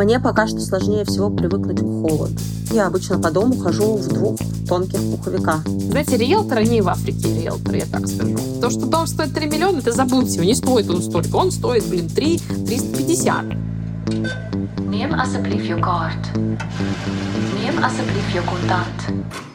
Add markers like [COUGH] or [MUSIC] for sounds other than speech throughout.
Мне пока что сложнее всего привыкнуть к холоду. Я обычно по дому хожу в двух тонких пуховиках. Знаете, риэлторы не в Африке риэлторы, я так скажу. То, что дом стоит 3 миллиона, это забудьте, его не стоит он столько. Он стоит, блин, 3 350. Neem alsjeblieft je kaart. Neem alsjeblieft je contant.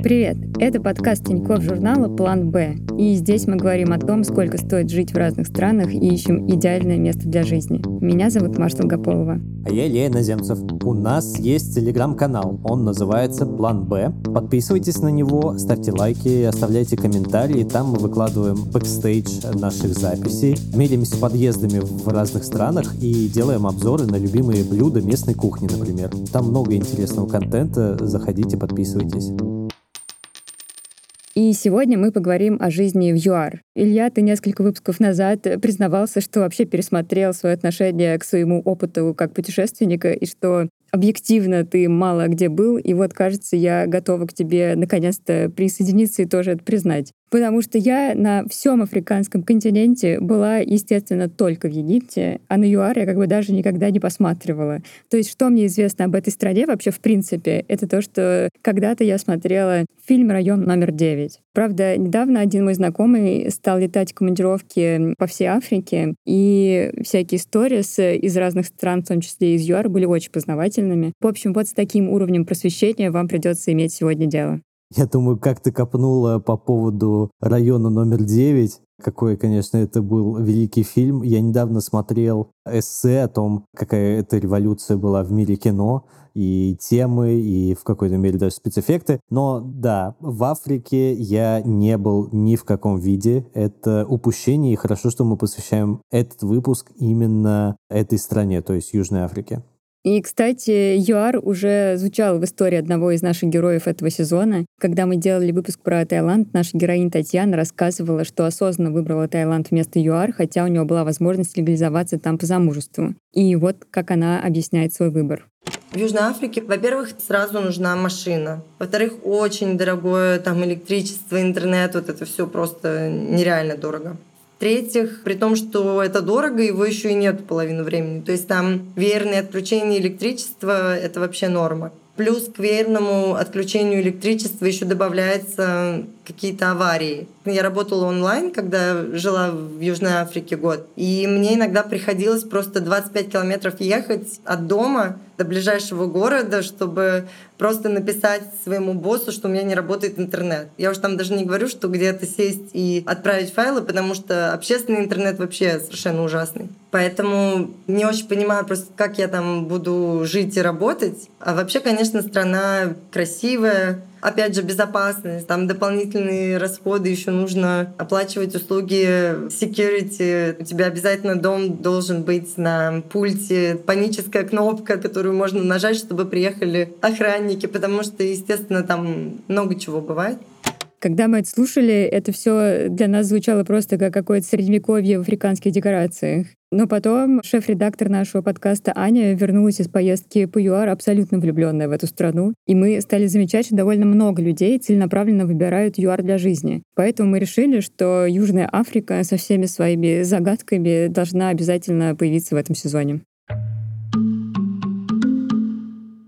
Привет! Это подкаст Тинькофф журнала «План Б». И здесь мы говорим о том, сколько стоит жить в разных странах и ищем идеальное место для жизни. Меня зовут Маша Долгополова. А я Илья Иноземцев. У нас есть телеграм-канал. Он называется «План Б». Подписывайтесь на него, ставьте лайки, оставляйте комментарии. Там мы выкладываем бэкстейдж наших записей. Меряемся подъездами в разных странах и делаем обзоры на любимые блюда местной кухни, например. Там много интересного контента. Заходите, подписывайтесь. И сегодня мы поговорим о жизни в ЮАР. Илья, ты несколько выпусков назад признавался, что вообще пересмотрел свое отношение к своему опыту как путешественника, и что объективно ты мало где был, и вот, кажется, я готова к тебе наконец-то присоединиться и тоже это признать. Потому что я на всем африканском континенте была, естественно, только в Египте, а на ЮАР я как бы даже никогда не посматривала. То есть что мне известно об этой стране вообще в принципе, это то, что когда-то я смотрела фильм «Район номер 9». Правда, недавно один мой знакомый стал летать в командировки по всей Африке, и всякие истории из разных стран, в том числе из ЮАР, были очень познавательными. В общем, вот с таким уровнем просвещения вам придется иметь сегодня дело. Я думаю, как ты копнула по поводу района номер 9. Какой, конечно, это был великий фильм. Я недавно смотрел эссе о том, какая эта революция была в мире кино, и темы, и в какой-то мере даже спецэффекты. Но да, в Африке я не был ни в каком виде. Это упущение, и хорошо, что мы посвящаем этот выпуск именно этой стране, то есть Южной Африке. И, кстати, ЮАР уже звучал в истории одного из наших героев этого сезона. Когда мы делали выпуск про Таиланд, наша героиня Татьяна рассказывала, что осознанно выбрала Таиланд вместо ЮАР, хотя у нее была возможность легализоваться там по замужеству. И вот как она объясняет свой выбор. В Южной Африке, во-первых, сразу нужна машина. Во-вторых, очень дорогое там электричество, интернет, вот это все просто нереально дорого. В-третьих, при том, что это дорого, его еще и нет половину времени. То есть там веерные отключения электричества — это вообще норма. Плюс к веерному отключению электричества еще добавляются какие-то аварии. Я работала онлайн, когда жила в Южной Африке год. И мне иногда приходилось просто 25 километров ехать от дома до ближайшего города, чтобы просто написать своему боссу, что у меня не работает интернет. Я уж там даже не говорю, что где-то сесть и отправить файлы, потому что общественный интернет вообще совершенно ужасный. Поэтому не очень понимаю просто, как я там буду жить и работать. А вообще, конечно, страна красивая, Опять же, безопасность, там дополнительные расходы, еще нужно оплачивать услуги security. У тебя обязательно дом должен быть на пульте, паническая кнопка, которую можно нажать, чтобы приехали охранники, потому что, естественно, там много чего бывает. Когда мы это слушали, это все для нас звучало просто как какое-то средневековье в африканских декорациях. Но потом шеф-редактор нашего подкаста Аня вернулась из поездки по ЮАР абсолютно влюбленная в эту страну. И мы стали замечать, что довольно много людей целенаправленно выбирают ЮАР для жизни. Поэтому мы решили, что Южная Африка со всеми своими загадками должна обязательно появиться в этом сезоне.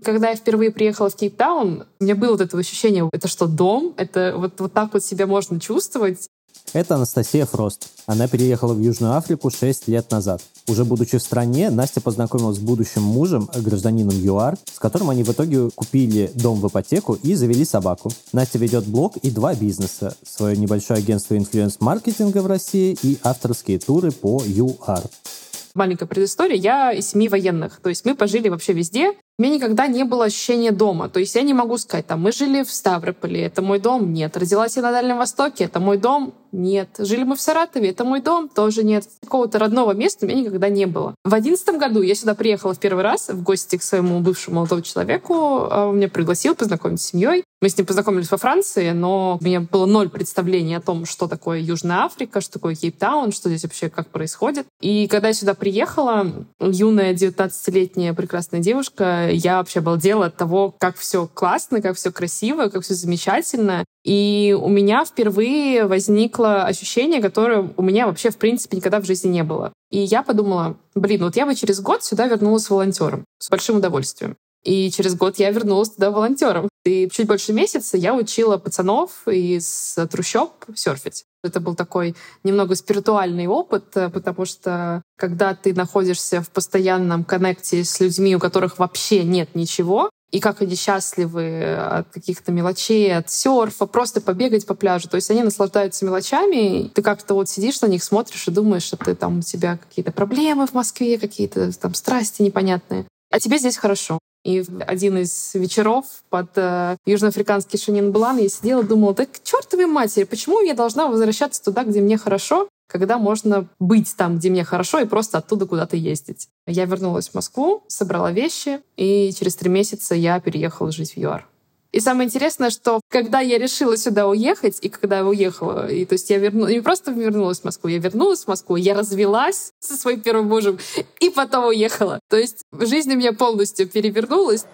Когда я впервые приехала в Кейптаун, у меня было вот это ощущение, это что, дом? Это вот, вот так вот себя можно чувствовать? Это Анастасия Фрост. Она переехала в Южную Африку 6 лет назад. Уже будучи в стране, Настя познакомилась с будущим мужем, гражданином ЮАР, с которым они в итоге купили дом в ипотеку и завели собаку. Настя ведет блог и два бизнеса. Свое небольшое агентство инфлюенс-маркетинга в России и авторские туры по ЮАР маленькая предыстория, я из семьи военных. То есть мы пожили вообще везде. У меня никогда не было ощущения дома. То есть я не могу сказать, там, мы жили в Ставрополе, это мой дом, нет. Родилась я на Дальнем Востоке, это мой дом, нет. Жили мы в Саратове, это мой дом, тоже нет. Какого-то родного места у меня никогда не было. В одиннадцатом году я сюда приехала в первый раз в гости к своему бывшему молодому человеку. А он меня пригласил познакомиться с семьей. Мы с ним познакомились во Франции, но у меня было ноль представления о том, что такое Южная Африка, что такое Кейптаун, что здесь вообще как происходит. И когда я сюда приехала, юная 19-летняя прекрасная девушка, я вообще обалдела от того, как все классно, как все красиво, как все замечательно. И у меня впервые возникло ощущение, которое у меня вообще, в принципе, никогда в жизни не было. И я подумала, блин, вот я бы через год сюда вернулась волонтером с большим удовольствием. И через год я вернулась туда волонтером. И чуть больше месяца я учила пацанов из трущоб серфить. Это был такой немного спиритуальный опыт, потому что когда ты находишься в постоянном коннекте с людьми, у которых вообще нет ничего, и как они счастливы от каких-то мелочей, от серфа, просто побегать по пляжу. То есть они наслаждаются мелочами, и ты как-то вот сидишь на них, смотришь и думаешь, что ты там у тебя какие-то проблемы в Москве, какие-то там страсти непонятные. А тебе здесь хорошо. И в один из вечеров под э, южноафриканский Шинин Блан я сидела и думала, так чертовой матери, почему я должна возвращаться туда, где мне хорошо, когда можно быть там, где мне хорошо, и просто оттуда куда-то ездить. Я вернулась в Москву, собрала вещи, и через три месяца я переехала жить в ЮАР. И самое интересное, что когда я решила сюда уехать, и когда я уехала, и то есть я вернулась, не просто вернулась в Москву, я вернулась в Москву, я развелась со своим первым мужем, и потом уехала. То есть жизнь у меня полностью перевернулась.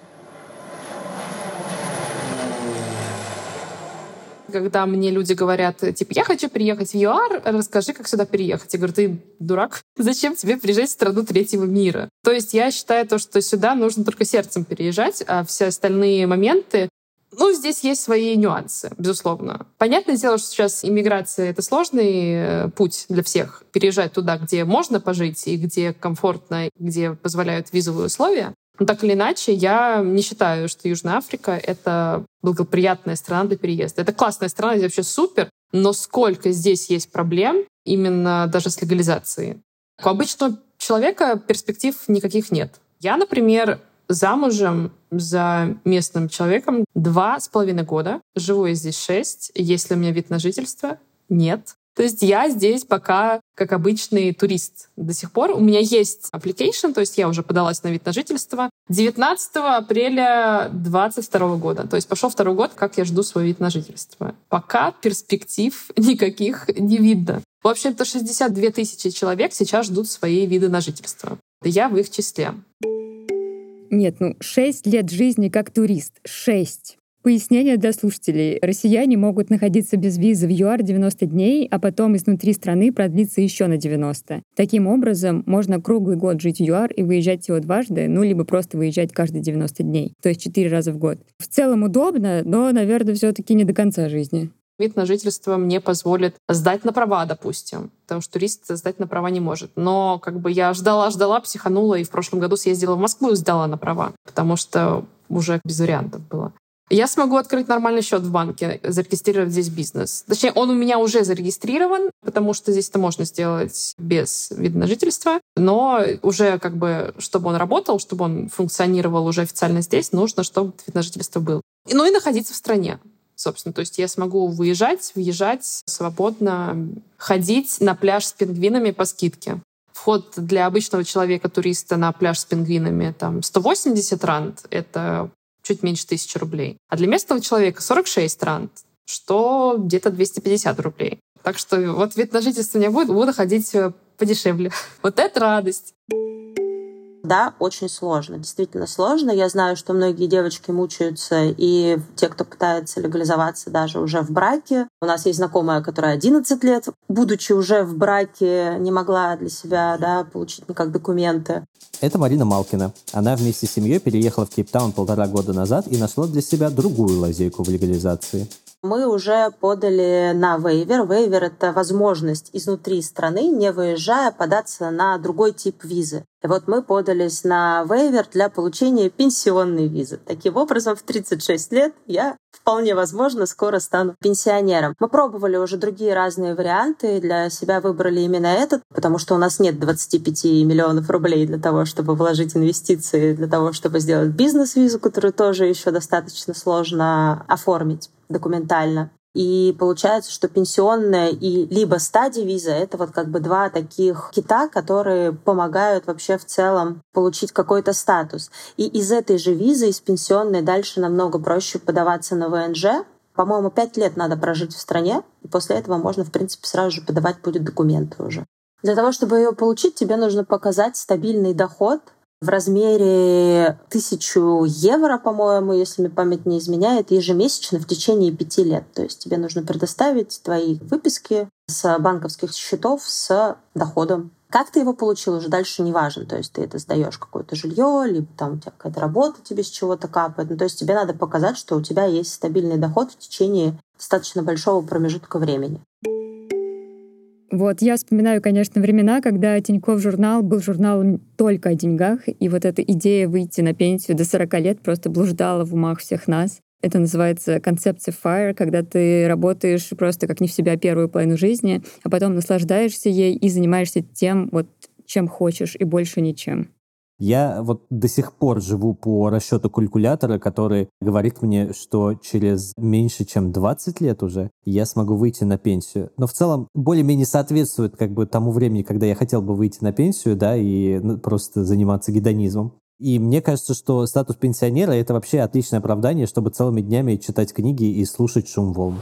когда мне люди говорят, типа, я хочу приехать в ЮАР, расскажи, как сюда переехать. Я говорю, ты дурак? [LAUGHS] Зачем тебе приезжать в страну третьего мира? То есть я считаю то, что сюда нужно только сердцем переезжать, а все остальные моменты ну, здесь есть свои нюансы, безусловно. Понятное дело, что сейчас иммиграция — это сложный э, путь для всех. Переезжать туда, где можно пожить и где комфортно, где позволяют визовые условия. Но так или иначе, я не считаю, что Южная Африка — это благоприятная страна для переезда. Это классная страна, здесь вообще супер, но сколько здесь есть проблем именно даже с легализацией. У обычного человека перспектив никаких нет. Я, например, замужем за местным человеком два с половиной года. Живу я здесь шесть. Есть ли у меня вид на жительство? Нет. То есть я здесь пока как обычный турист до сих пор. У меня есть application, то есть я уже подалась на вид на жительство 19 апреля 2022 года. То есть пошел второй год, как я жду свой вид на жительство. Пока перспектив [LAUGHS] никаких не видно. В общем-то, 62 тысячи человек сейчас ждут свои виды на жительство. Я в их числе. Нет, ну, шесть лет жизни как турист. Шесть. Пояснение для слушателей. Россияне могут находиться без визы в ЮАР 90 дней, а потом изнутри страны продлиться еще на 90. Таким образом, можно круглый год жить в ЮАР и выезжать всего дважды, ну, либо просто выезжать каждые 90 дней, то есть 4 раза в год. В целом удобно, но, наверное, все таки не до конца жизни. Вид на жительство мне позволит сдать на права, допустим, потому что турист сдать на права не может. Но как бы я ждала-ждала, психанула, и в прошлом году съездила в Москву и сдала на права, потому что уже без вариантов было. Я смогу открыть нормальный счет в банке, зарегистрировать здесь бизнес. Точнее, он у меня уже зарегистрирован, потому что здесь это можно сделать без вида на жительство. Но уже как бы, чтобы он работал, чтобы он функционировал уже официально здесь, нужно, чтобы вид на жительство был. Ну и находиться в стране собственно. То есть я смогу выезжать, въезжать свободно, ходить на пляж с пингвинами по скидке. Вход для обычного человека-туриста на пляж с пингвинами там 180 ранд — это чуть меньше тысячи рублей. А для местного человека 46 ранд, что где-то 250 рублей. Так что вот вид на жительство не будет, буду ходить э, подешевле. [LAUGHS] Вот это радость. Да, очень сложно, действительно сложно. Я знаю, что многие девочки мучаются, и те, кто пытается легализоваться даже уже в браке. У нас есть знакомая, которая 11 лет, будучи уже в браке, не могла для себя да, получить никак документы. Это Марина Малкина. Она вместе с семьей переехала в Кейптаун полтора года назад и нашла для себя другую лазейку в легализации мы уже подали на вейвер. Вейвер — это возможность изнутри страны, не выезжая, податься на другой тип визы. И вот мы подались на вейвер для получения пенсионной визы. Таким образом, в 36 лет я вполне возможно скоро стану пенсионером. Мы пробовали уже другие разные варианты, для себя выбрали именно этот, потому что у нас нет 25 миллионов рублей для того, чтобы вложить инвестиции, для того, чтобы сделать бизнес-визу, которую тоже еще достаточно сложно оформить документально. И получается, что пенсионная и либо стадия виза — это вот как бы два таких кита, которые помогают вообще в целом получить какой-то статус. И из этой же визы, из пенсионной, дальше намного проще подаваться на ВНЖ. По-моему, пять лет надо прожить в стране, и после этого можно, в принципе, сразу же подавать будет документы уже. Для того, чтобы ее получить, тебе нужно показать стабильный доход в размере тысячу евро, по-моему, если мне память не изменяет, ежемесячно в течение пяти лет. То есть тебе нужно предоставить твои выписки с банковских счетов с доходом. Как ты его получил, уже дальше не важно. То есть ты это сдаешь какое-то жилье, либо там у тебя какая-то работа тебе с чего-то капает. Ну, то есть тебе надо показать, что у тебя есть стабильный доход в течение достаточно большого промежутка времени. Вот, я вспоминаю, конечно, времена, когда Тинькофф журнал был журналом только о деньгах, и вот эта идея выйти на пенсию до 40 лет просто блуждала в умах всех нас. Это называется концепция FIRE, когда ты работаешь просто как не в себя первую половину жизни, а потом наслаждаешься ей и занимаешься тем, вот, чем хочешь, и больше ничем. Я вот до сих пор живу по расчету калькулятора, который говорит мне, что через меньше, чем 20 лет уже я смогу выйти на пенсию. Но в целом более-менее соответствует как бы тому времени, когда я хотел бы выйти на пенсию, да, и ну, просто заниматься гедонизмом. И мне кажется, что статус пенсионера — это вообще отличное оправдание, чтобы целыми днями читать книги и слушать шум волн.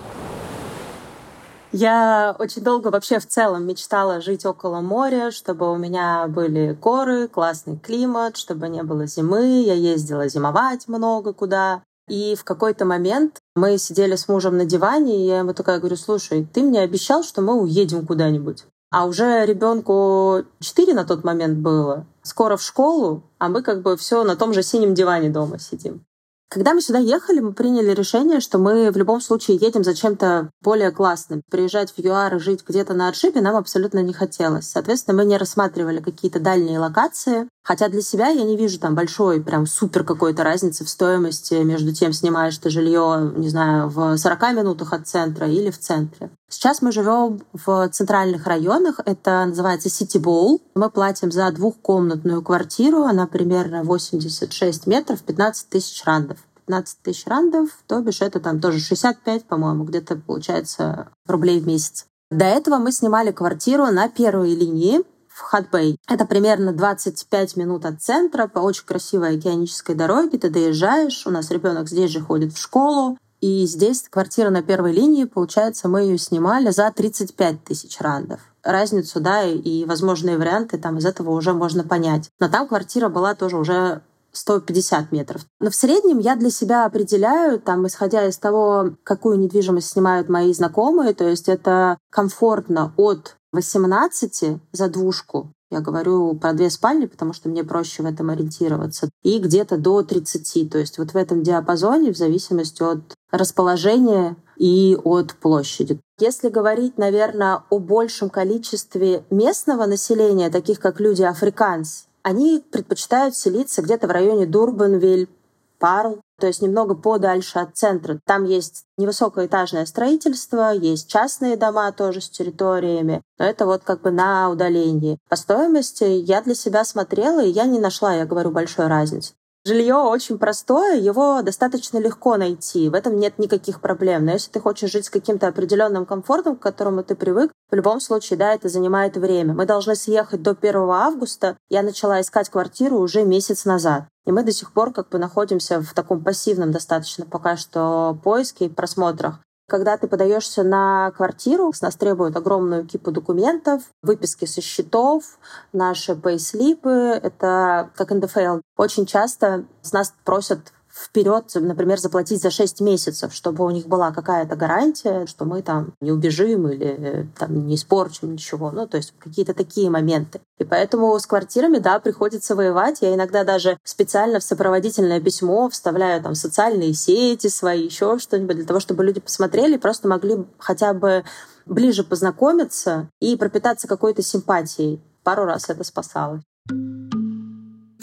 Я очень долго вообще в целом мечтала жить около моря, чтобы у меня были горы, классный климат, чтобы не было зимы. Я ездила зимовать много куда. И в какой-то момент мы сидели с мужем на диване, и я ему такая говорю, слушай, ты мне обещал, что мы уедем куда-нибудь. А уже ребенку 4 на тот момент было, скоро в школу, а мы как бы все на том же синем диване дома сидим. Когда мы сюда ехали, мы приняли решение, что мы в любом случае едем за чем-то более классным. Приезжать в ЮАР и жить где-то на отшибе нам абсолютно не хотелось. Соответственно, мы не рассматривали какие-то дальние локации. Хотя для себя я не вижу там большой, прям супер какой-то разницы в стоимости между тем, снимаешь ты жилье, не знаю, в 40 минутах от центра или в центре. Сейчас мы живем в центральных районах. Это называется City Bowl. Мы платим за двухкомнатную квартиру. Она примерно 86 метров, 15 тысяч рандов. 15 тысяч рандов, то бишь это там тоже 65, по-моему, где-то получается рублей в месяц. До этого мы снимали квартиру на первой линии в Хатбэй. Это примерно 25 минут от центра по очень красивой океанической дороге. Ты доезжаешь, у нас ребенок здесь же ходит в школу, и здесь квартира на первой линии, получается, мы ее снимали за 35 тысяч рандов. Разницу, да, и возможные варианты там из этого уже можно понять. Но там квартира была тоже уже 150 метров. Но в среднем я для себя определяю, там, исходя из того, какую недвижимость снимают мои знакомые, то есть это комфортно от 18 за двушку я говорю про две спальни, потому что мне проще в этом ориентироваться. И где-то до 30. То есть вот в этом диапазоне, в зависимости от расположения и от площади. Если говорить, наверное, о большем количестве местного населения, таких как люди африканцы, они предпочитают селиться где-то в районе Дурбанвиль, Парл, то есть немного подальше от центра. Там есть невысокоэтажное строительство, есть частные дома тоже с территориями, но это вот как бы на удалении. По стоимости я для себя смотрела, и я не нашла, я говорю, большой разницы. Жилье очень простое, его достаточно легко найти, в этом нет никаких проблем. Но если ты хочешь жить с каким-то определенным комфортом, к которому ты привык, в любом случае, да, это занимает время. Мы должны съехать до 1 августа. Я начала искать квартиру уже месяц назад. И мы до сих пор как бы находимся в таком пассивном достаточно пока что поиске и просмотрах. Когда ты подаешься на квартиру, с нас требуют огромную кипу документов, выписки со счетов, наши пейслипы. Это как НДФЛ. Очень часто с нас просят вперед, например, заплатить за 6 месяцев, чтобы у них была какая-то гарантия, что мы там не убежим или э, там не испорчим ничего. Ну, то есть какие-то такие моменты. И поэтому с квартирами, да, приходится воевать. Я иногда даже специально в сопроводительное письмо вставляю там социальные сети свои, еще что-нибудь, для того, чтобы люди посмотрели, просто могли хотя бы ближе познакомиться и пропитаться какой-то симпатией. Пару раз это спасало.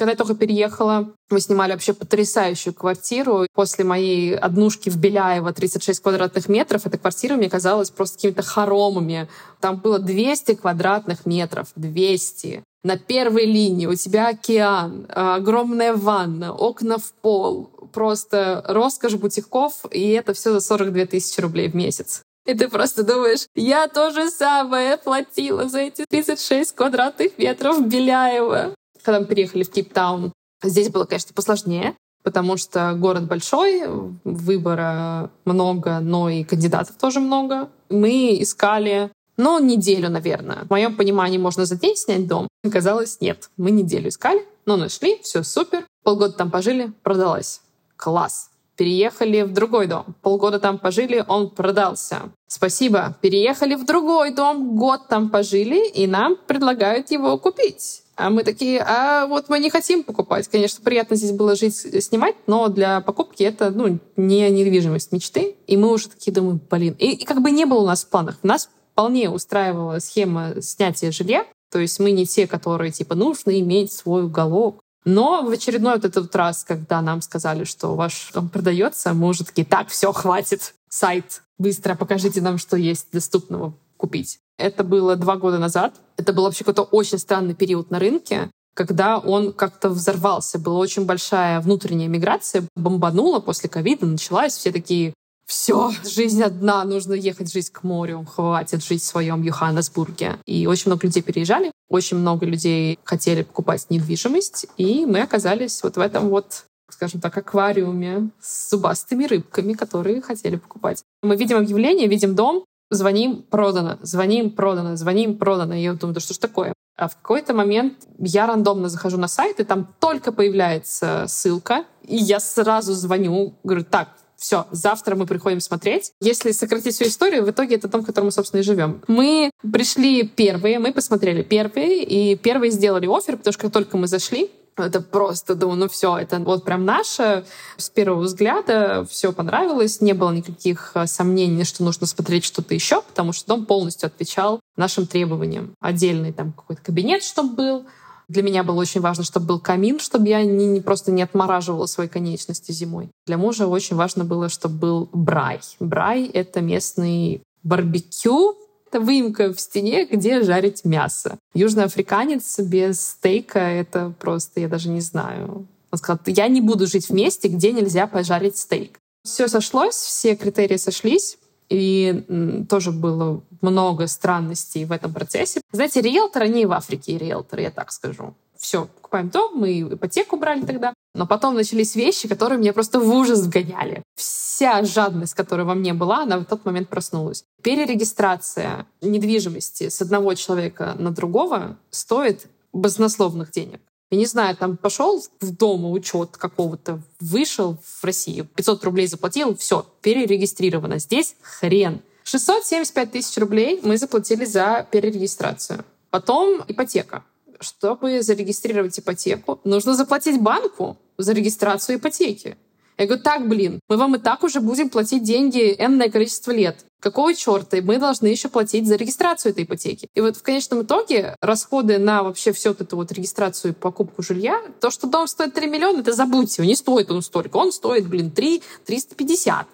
Когда я только переехала, мы снимали вообще потрясающую квартиру. После моей однушки в Беляево 36 квадратных метров, эта квартира мне казалась просто какими-то хоромами. Там было 200 квадратных метров. 200 на первой линии у тебя океан, огромная ванна, окна в пол, просто роскошь бутиков, и это все за 42 тысячи рублей в месяц. И ты просто думаешь, я то же самое платила за эти 36 квадратных метров в Беляево когда мы переехали в Кейптаун, здесь было, конечно, посложнее, потому что город большой, выбора много, но и кандидатов тоже много. Мы искали, ну, неделю, наверное. В моем понимании можно за день снять дом. Оказалось, нет. Мы неделю искали. Ну, нашли, все супер. Полгода там пожили, продалась. Класс. Переехали в другой дом. Полгода там пожили, он продался. Спасибо. Переехали в другой дом, год там пожили, и нам предлагают его купить. А мы такие, а вот мы не хотим покупать. Конечно, приятно здесь было жить, снимать, но для покупки это ну, не недвижимость мечты. И мы уже такие думаем, блин. И, и как бы не было у нас в планах. Нас вполне устраивала схема снятия жилья. То есть мы не те, которые типа нужно иметь свой уголок. Но в очередной вот этот раз, когда нам сказали, что ваш дом продается, мы уже такие, так, все, хватит, сайт, быстро покажите нам, что есть доступного купить. Это было два года назад. Это был вообще какой-то очень странный период на рынке, когда он как-то взорвался. Была очень большая внутренняя миграция, бомбанула после ковида, началась. Все такие, все, жизнь одна, нужно ехать жить к морю, хватит жить в своем Йоханнесбурге. И очень много людей переезжали, очень много людей хотели покупать недвижимость, и мы оказались вот в этом вот скажем так, аквариуме с зубастыми рыбками, которые хотели покупать. Мы видим объявление, видим дом, звоним, продано, звоним, продано, звоним, продано. И я думаю, да что ж такое? А в какой-то момент я рандомно захожу на сайт, и там только появляется ссылка, и я сразу звоню, говорю, так, все, завтра мы приходим смотреть. Если сократить всю историю, в итоге это дом, в котором мы, собственно, и живем. Мы пришли первые, мы посмотрели первые, и первые сделали офер, потому что как только мы зашли, это просто, думаю, ну все, это вот прям наше. С первого взгляда все понравилось, не было никаких э, сомнений, что нужно смотреть что-то еще, потому что дом полностью отвечал нашим требованиям. Отдельный там какой-то кабинет, чтобы был, для меня было очень важно, чтобы был камин, чтобы я не, не просто не отмораживала свои конечности зимой. Для мужа очень важно было, чтобы был брай. Брай — это местный барбекю, это выемка в стене, где жарить мясо. Южноафриканец без стейка — это просто, я даже не знаю. Он сказал, я не буду жить в месте, где нельзя пожарить стейк. Все сошлось, все критерии сошлись, и тоже было много странностей в этом процессе. Знаете, риэлторы, они в Африке риэлторы, я так скажу. Все, покупаем дом, мы ипотеку брали тогда. Но потом начались вещи, которые меня просто в ужас вгоняли. Вся жадность, которая во мне была, она в тот момент проснулась. Перерегистрация недвижимости с одного человека на другого стоит баснословных денег. Я не знаю, там пошел в дом учет какого-то, вышел в Россию, 500 рублей заплатил, все, перерегистрировано. Здесь хрен. 675 тысяч рублей мы заплатили за перерегистрацию. Потом ипотека чтобы зарегистрировать ипотеку, нужно заплатить банку за регистрацию ипотеки. Я говорю, так, блин, мы вам и так уже будем платить деньги энное количество лет. Какого черта мы должны еще платить за регистрацию этой ипотеки? И вот в конечном итоге расходы на вообще всю вот эту вот регистрацию и покупку жилья, то, что дом стоит 3 миллиона, это забудьте, не стоит он столько. Он стоит, блин, 3 350.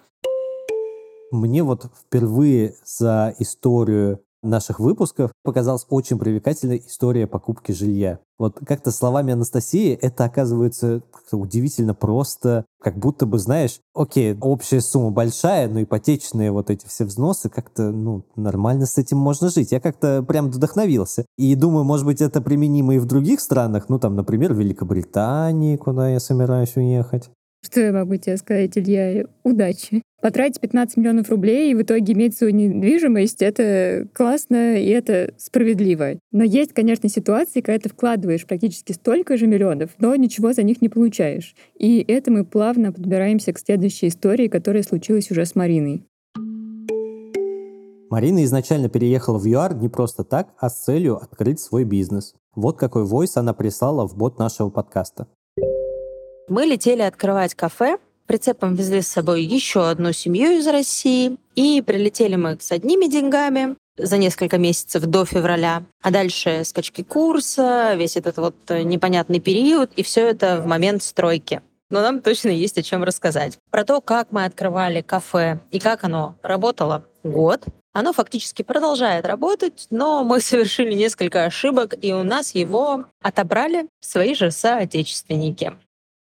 Мне вот впервые за историю наших выпусков показалась очень привлекательной история покупки жилья. Вот как-то словами Анастасии это оказывается удивительно просто, как будто бы, знаешь, окей, общая сумма большая, но ипотечные вот эти все взносы, как-то, ну, нормально с этим можно жить. Я как-то прям вдохновился. И думаю, может быть, это применимо и в других странах, ну, там, например, в Великобритании, куда я собираюсь уехать. Что я могу тебе сказать, Илья? Удачи. Потратить 15 миллионов рублей и в итоге иметь свою недвижимость — это классно и это справедливо. Но есть, конечно, ситуации, когда ты вкладываешь практически столько же миллионов, но ничего за них не получаешь. И это мы плавно подбираемся к следующей истории, которая случилась уже с Мариной. Марина изначально переехала в ЮАР не просто так, а с целью открыть свой бизнес. Вот какой войс она прислала в бот нашего подкаста. Мы летели открывать кафе, прицепом везли с собой еще одну семью из России, и прилетели мы с одними деньгами за несколько месяцев до февраля, а дальше скачки курса, весь этот вот непонятный период, и все это в момент стройки. Но нам точно есть о чем рассказать. Про то, как мы открывали кафе и как оно работало год, оно фактически продолжает работать, но мы [LAUGHS] совершили несколько ошибок, и у нас его отобрали свои же соотечественники.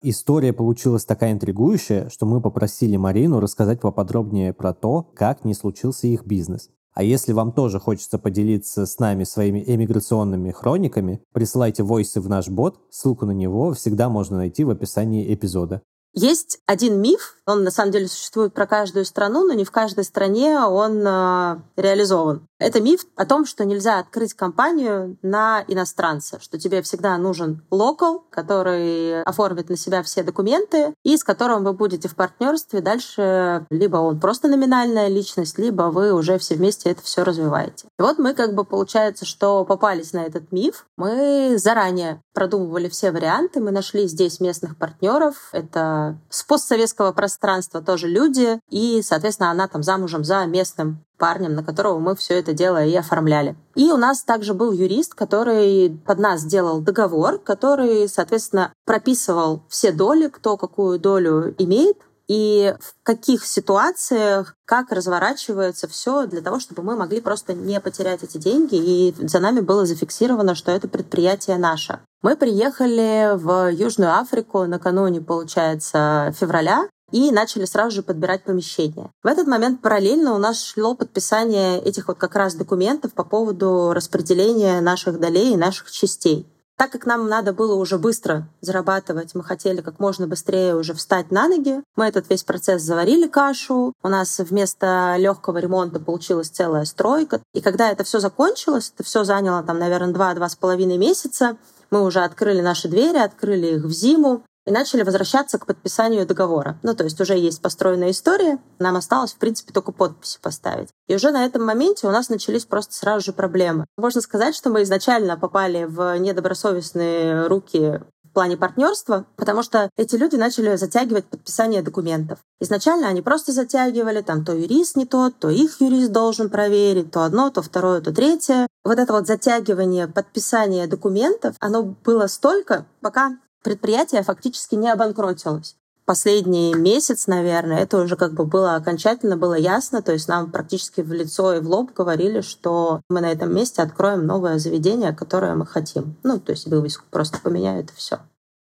История получилась такая интригующая, что мы попросили Марину рассказать поподробнее про то, как не случился их бизнес. А если вам тоже хочется поделиться с нами своими эмиграционными хрониками, присылайте войсы в наш бот, ссылку на него всегда можно найти в описании эпизода. Есть один миф, он на самом деле существует про каждую страну, но не в каждой стране он э, реализован. Это миф о том, что нельзя открыть компанию на иностранца, что тебе всегда нужен локал, который оформит на себя все документы и с которым вы будете в партнерстве. Дальше либо он просто номинальная личность, либо вы уже все вместе это все развиваете. И вот мы как бы получается, что попались на этот миф. Мы заранее продумывали все варианты, мы нашли здесь местных партнеров. Это с постсоветского пространства тоже люди, и, соответственно, она там замужем за местным парнем, на которого мы все это дело и оформляли. И у нас также был юрист, который под нас делал договор, который, соответственно, прописывал все доли, кто какую долю имеет, и в каких ситуациях, как разворачивается все для того, чтобы мы могли просто не потерять эти деньги, и за нами было зафиксировано, что это предприятие наше. Мы приехали в Южную Африку накануне, получается, февраля, и начали сразу же подбирать помещение. В этот момент параллельно у нас шло подписание этих вот как раз документов по поводу распределения наших долей и наших частей. Так как нам надо было уже быстро зарабатывать, мы хотели как можно быстрее уже встать на ноги. Мы этот весь процесс заварили кашу. У нас вместо легкого ремонта получилась целая стройка. И когда это все закончилось, это все заняло там, наверное, два-два с половиной месяца, мы уже открыли наши двери, открыли их в зиму, и начали возвращаться к подписанию договора. Ну, то есть уже есть построенная история, нам осталось, в принципе, только подписи поставить. И уже на этом моменте у нас начались просто сразу же проблемы. Можно сказать, что мы изначально попали в недобросовестные руки в плане партнерства, потому что эти люди начали затягивать подписание документов. Изначально они просто затягивали, там то юрист не тот, то их юрист должен проверить, то одно, то второе, то третье. Вот это вот затягивание подписания документов, оно было столько, пока предприятие фактически не обанкротилось. Последний месяц, наверное, это уже как бы было окончательно, было ясно, то есть нам практически в лицо и в лоб говорили, что мы на этом месте откроем новое заведение, которое мы хотим. Ну, то есть вывеску просто поменяют и все.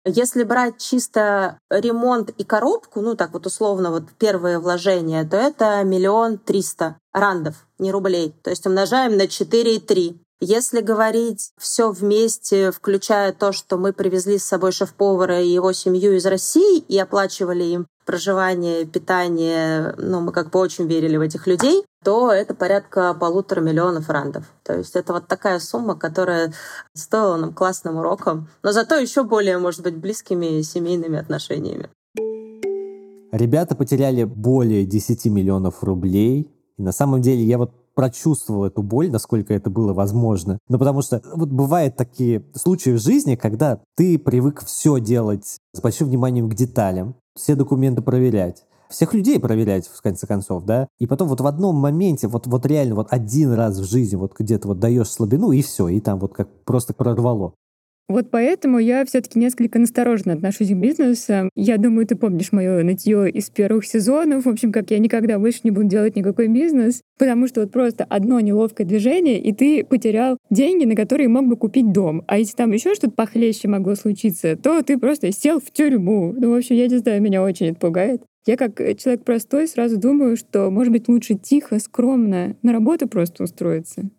Если брать чисто ремонт и коробку, ну так вот условно вот первые вложения, то это миллион триста рандов, не рублей. То есть умножаем на 4,3. Если говорить все вместе, включая то, что мы привезли с собой шеф-повара и его семью из России и оплачивали им проживание, питание, ну, мы как бы очень верили в этих людей, то это порядка полутора миллионов рандов. То есть это вот такая сумма, которая стоила нам классным уроком, но зато еще более, может быть, близкими семейными отношениями. Ребята потеряли более 10 миллионов рублей. И на самом деле я вот прочувствовал эту боль, насколько это было возможно. Ну, потому что вот бывают такие случаи в жизни, когда ты привык все делать с большим вниманием к деталям, все документы проверять, всех людей проверять, в конце концов, да, и потом вот в одном моменте, вот, вот реально вот один раз в жизни вот где-то вот даешь слабину, и все, и там вот как просто прорвало. Вот поэтому я все-таки несколько настороженно отношусь к бизнесу. Я думаю, ты помнишь мое нытье из первых сезонов. В общем, как я никогда больше не буду делать никакой бизнес, потому что вот просто одно неловкое движение, и ты потерял деньги, на которые мог бы купить дом. А если там еще что-то похлеще могло случиться, то ты просто сел в тюрьму. Ну, в общем, я не знаю, меня очень это пугает. Я как человек простой сразу думаю, что, может быть, лучше тихо, скромно на работу просто устроиться.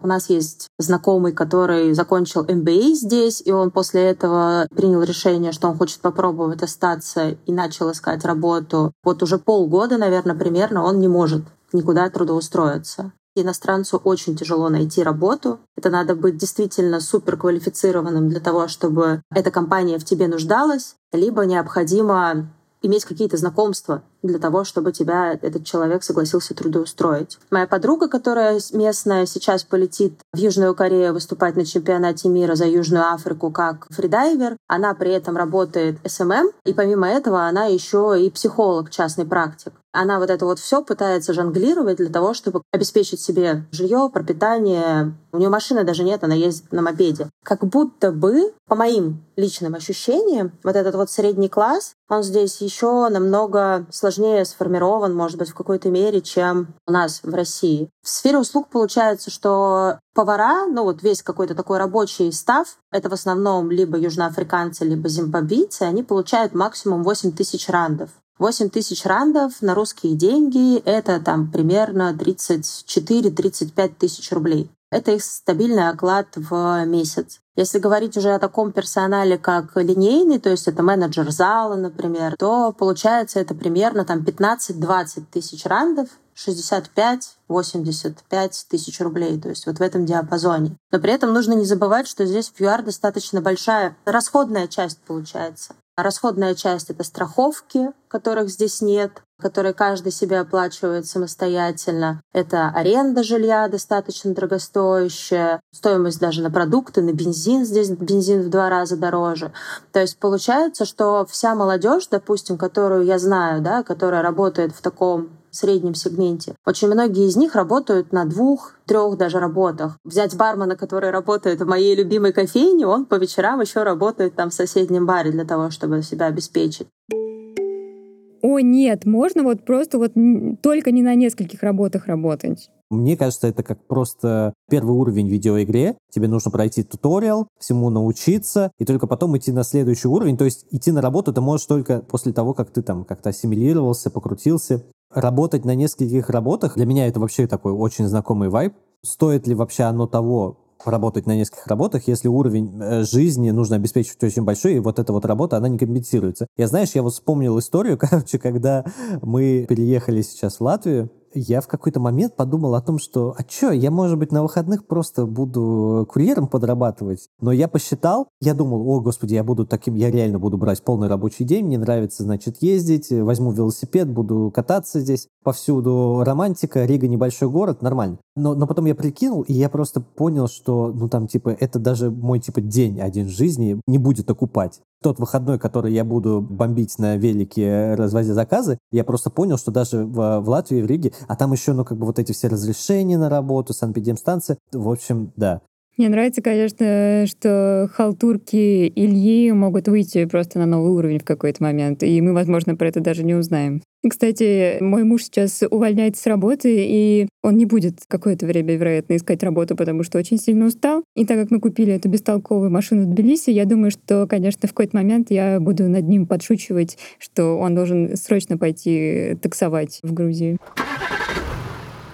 У нас есть знакомый, который закончил MBA здесь, и он после этого принял решение, что он хочет попробовать остаться и начал искать работу. Вот уже полгода, наверное, примерно он не может никуда трудоустроиться. Иностранцу очень тяжело найти работу. Это надо быть действительно суперквалифицированным для того, чтобы эта компания в тебе нуждалась, либо необходимо иметь какие-то знакомства для того, чтобы тебя этот человек согласился трудоустроить. Моя подруга, которая местная, сейчас полетит в Южную Корею выступать на чемпионате мира за Южную Африку как фридайвер. Она при этом работает SMM, и помимо этого она еще и психолог, частный практик. Она вот это вот все пытается жонглировать для того, чтобы обеспечить себе жилье, пропитание. У нее машины даже нет, она ездит на мопеде. Как будто бы, по моим личным ощущениям, вот этот вот средний класс, он здесь еще намного сложнее сложнее сформирован, может быть, в какой-то мере, чем у нас в России. В сфере услуг получается, что повара, ну вот весь какой-то такой рабочий став, это в основном либо южноафриканцы, либо зимбабвийцы, они получают максимум 8 тысяч рандов. 8 тысяч рандов на русские деньги — это там примерно 34-35 тысяч рублей. Это их стабильный оклад в месяц. Если говорить уже о таком персонале, как линейный, то есть это менеджер зала, например, то получается это примерно там 15-20 тысяч рандов, 65-85 тысяч рублей, то есть вот в этом диапазоне. Но при этом нужно не забывать, что здесь в ЮАР достаточно большая расходная часть получается. Расходная часть — это страховки, которых здесь нет, которые каждый себе оплачивает самостоятельно. Это аренда жилья достаточно дорогостоящая, стоимость даже на продукты, на бензин. Здесь бензин в два раза дороже. То есть получается, что вся молодежь, допустим, которую я знаю, да, которая работает в таком среднем сегменте. Очень многие из них работают на двух, трех даже работах. Взять бармена, который работает в моей любимой кофейне, он по вечерам еще работает там в соседнем баре для того, чтобы себя обеспечить. О, нет, можно вот просто вот только не на нескольких работах работать. Мне кажется, это как просто первый уровень в видеоигре. Тебе нужно пройти туториал, всему научиться, и только потом идти на следующий уровень. То есть идти на работу ты можешь только после того, как ты там как-то ассимилировался, покрутился работать на нескольких работах, для меня это вообще такой очень знакомый вайб. Стоит ли вообще оно того, работать на нескольких работах, если уровень э, жизни нужно обеспечивать очень большой, и вот эта вот работа, она не компенсируется. Я, знаешь, я вот вспомнил историю, [LAUGHS] короче, когда мы переехали сейчас в Латвию, я в какой-то момент подумал о том, что, а чё, я, может быть, на выходных просто буду курьером подрабатывать. Но я посчитал, я думал, о, господи, я буду таким, я реально буду брать полный рабочий день, мне нравится, значит, ездить, возьму велосипед, буду кататься здесь повсюду. Романтика, Рига небольшой город, нормально. Но, но потом я прикинул, и я просто понял, что, ну, там, типа, это даже мой, типа, день один жизни не будет окупать тот выходной, который я буду бомбить на велике, развозя заказы, я просто понял, что даже в, в Латвии, в Риге, а там еще, ну, как бы вот эти все разрешения на работу, санэпидемстанция, в общем, да. Мне нравится, конечно, что халтурки Ильи могут выйти просто на новый уровень в какой-то момент, и мы, возможно, про это даже не узнаем. Кстати, мой муж сейчас увольняется с работы, и он не будет какое-то время, вероятно, искать работу, потому что очень сильно устал. И так как мы купили эту бестолковую машину в Тбилиси, я думаю, что, конечно, в какой-то момент я буду над ним подшучивать, что он должен срочно пойти таксовать в Грузию.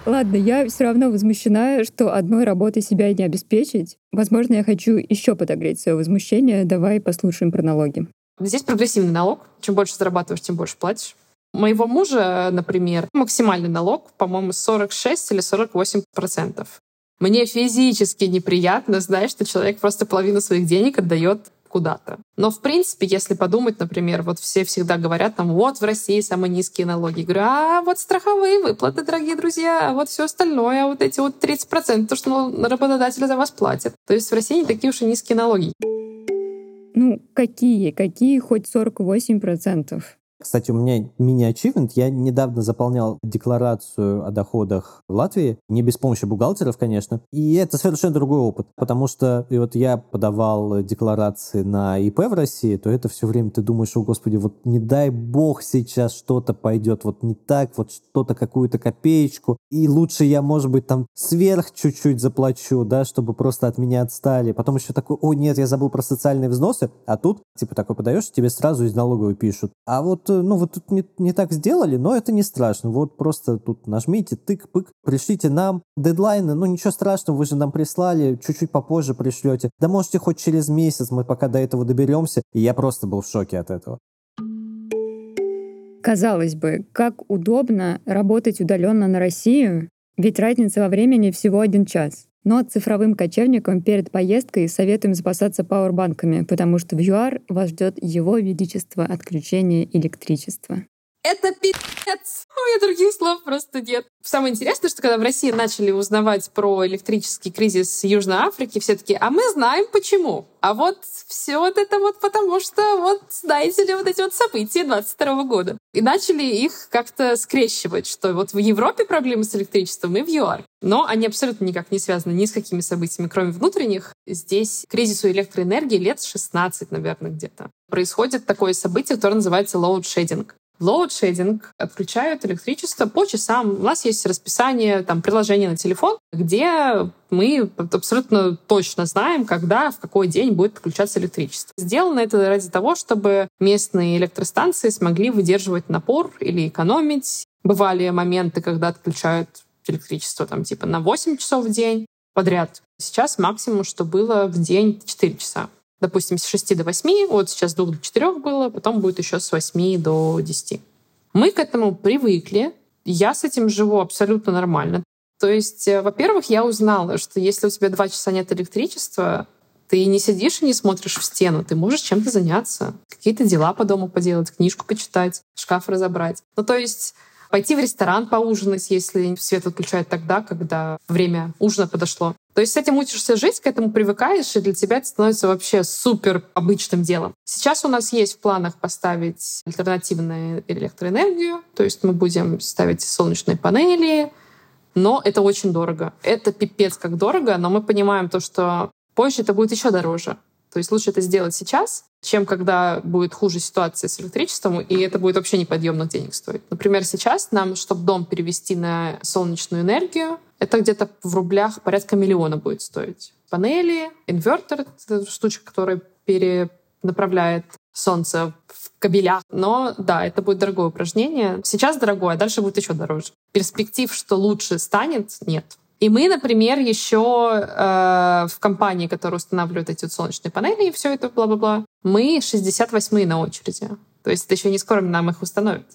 Ладно, я все равно возмущена, что одной работой себя не обеспечить. Возможно, я хочу еще подогреть свое возмущение. Давай послушаем про налоги. Здесь прогрессивный налог. Чем больше зарабатываешь, тем больше платишь. Моего мужа, например, максимальный налог, по-моему, 46 или 48 процентов. Мне физически неприятно знать, что человек просто половину своих денег отдает куда-то. Но, в принципе, если подумать, например, вот все всегда говорят там, вот в России самые низкие налоги. Я говорю, а вот страховые выплаты, дорогие друзья, а вот все остальное, вот эти вот 30%, то, что работодатели за вас платят. То есть в России не такие уж и низкие налоги. Ну, какие? Какие хоть 48%? Кстати, у меня мини-ачивмент. Я недавно заполнял декларацию о доходах в Латвии, не без помощи бухгалтеров, конечно. И это совершенно другой опыт, потому что и вот я подавал декларации на ИП в России, то это все время ты думаешь, о господи, вот не дай бог сейчас что-то пойдет вот не так, вот что-то, какую-то копеечку, и лучше я, может быть, там сверх чуть-чуть заплачу, да, чтобы просто от меня отстали. Потом еще такой, о нет, я забыл про социальные взносы, а тут, типа, такой подаешь, тебе сразу из налоговой пишут. А вот ну, вот тут не, не так сделали, но это не страшно. Вот просто тут нажмите, тык-пык, пришлите нам дедлайны, ну, ничего страшного, вы же нам прислали, чуть-чуть попозже пришлете. Да можете хоть через месяц, мы пока до этого доберемся. И я просто был в шоке от этого. Казалось бы, как удобно работать удаленно на Россию, ведь разница во времени всего один час. Но цифровым кочевникам перед поездкой советуем запасаться пауэрбанками, потому что в ЮАР вас ждет его величество отключения электричества. Это пи***ц! У меня других слов просто нет. Самое интересное, что когда в России начали узнавать про электрический кризис Южной Африки, все таки а мы знаем почему. А вот все вот это вот потому, что вот, знаете ли, вот эти вот события 22 года. И начали их как-то скрещивать, что вот в Европе проблемы с электричеством и в ЮАР. Но они абсолютно никак не связаны ни с какими событиями, кроме внутренних. Здесь кризису электроэнергии лет 16, наверное, где-то. Происходит такое событие, которое называется load shedding, load shedding, отключают электричество по часам. У нас есть расписание, там, приложение на телефон, где мы абсолютно точно знаем, когда, в какой день будет отключаться электричество. Сделано это ради того, чтобы местные электростанции смогли выдерживать напор или экономить. Бывали моменты, когда отключают электричество там типа на 8 часов в день подряд. Сейчас максимум, что было в день 4 часа допустим, с 6 до 8, вот сейчас с 2 до 4 было, потом будет еще с 8 до 10. Мы к этому привыкли, Я с этим живу абсолютно нормально. То есть, э, во-первых, я узнала, что если у тебя два часа нет электричества, ты не сидишь и не смотришь в стену, ты можешь чем-то заняться, какие-то дела по дому поделать, книжку почитать, шкаф разобрать. Ну, то есть пойти в ресторан поужинать, если свет выключают тогда, когда время ужина подошло. То есть с этим учишься жить, к этому привыкаешь, и для тебя это становится вообще супер обычным делом. Сейчас у нас есть в планах поставить альтернативную электроэнергию, то есть мы будем ставить солнечные панели, но это очень дорого. Это пипец как дорого, но мы понимаем то, что позже это будет еще дороже. То есть лучше это сделать сейчас, чем когда будет хуже ситуация с электричеством, и это будет вообще неподъемных денег стоить. Например, сейчас нам, чтобы дом перевести на солнечную энергию, это где-то в рублях порядка миллиона будет стоить. Панели, инвертор, это штучка, которая перенаправляет солнце в кабелях. Но да, это будет дорогое упражнение. Сейчас дорогое, а дальше будет еще дороже. Перспектив, что лучше станет, нет. И мы, например, еще э, в компании, которая устанавливает эти солнечные панели и все это бла-бла-бла, мы 68-е на очереди. То есть это еще не скоро нам их установят.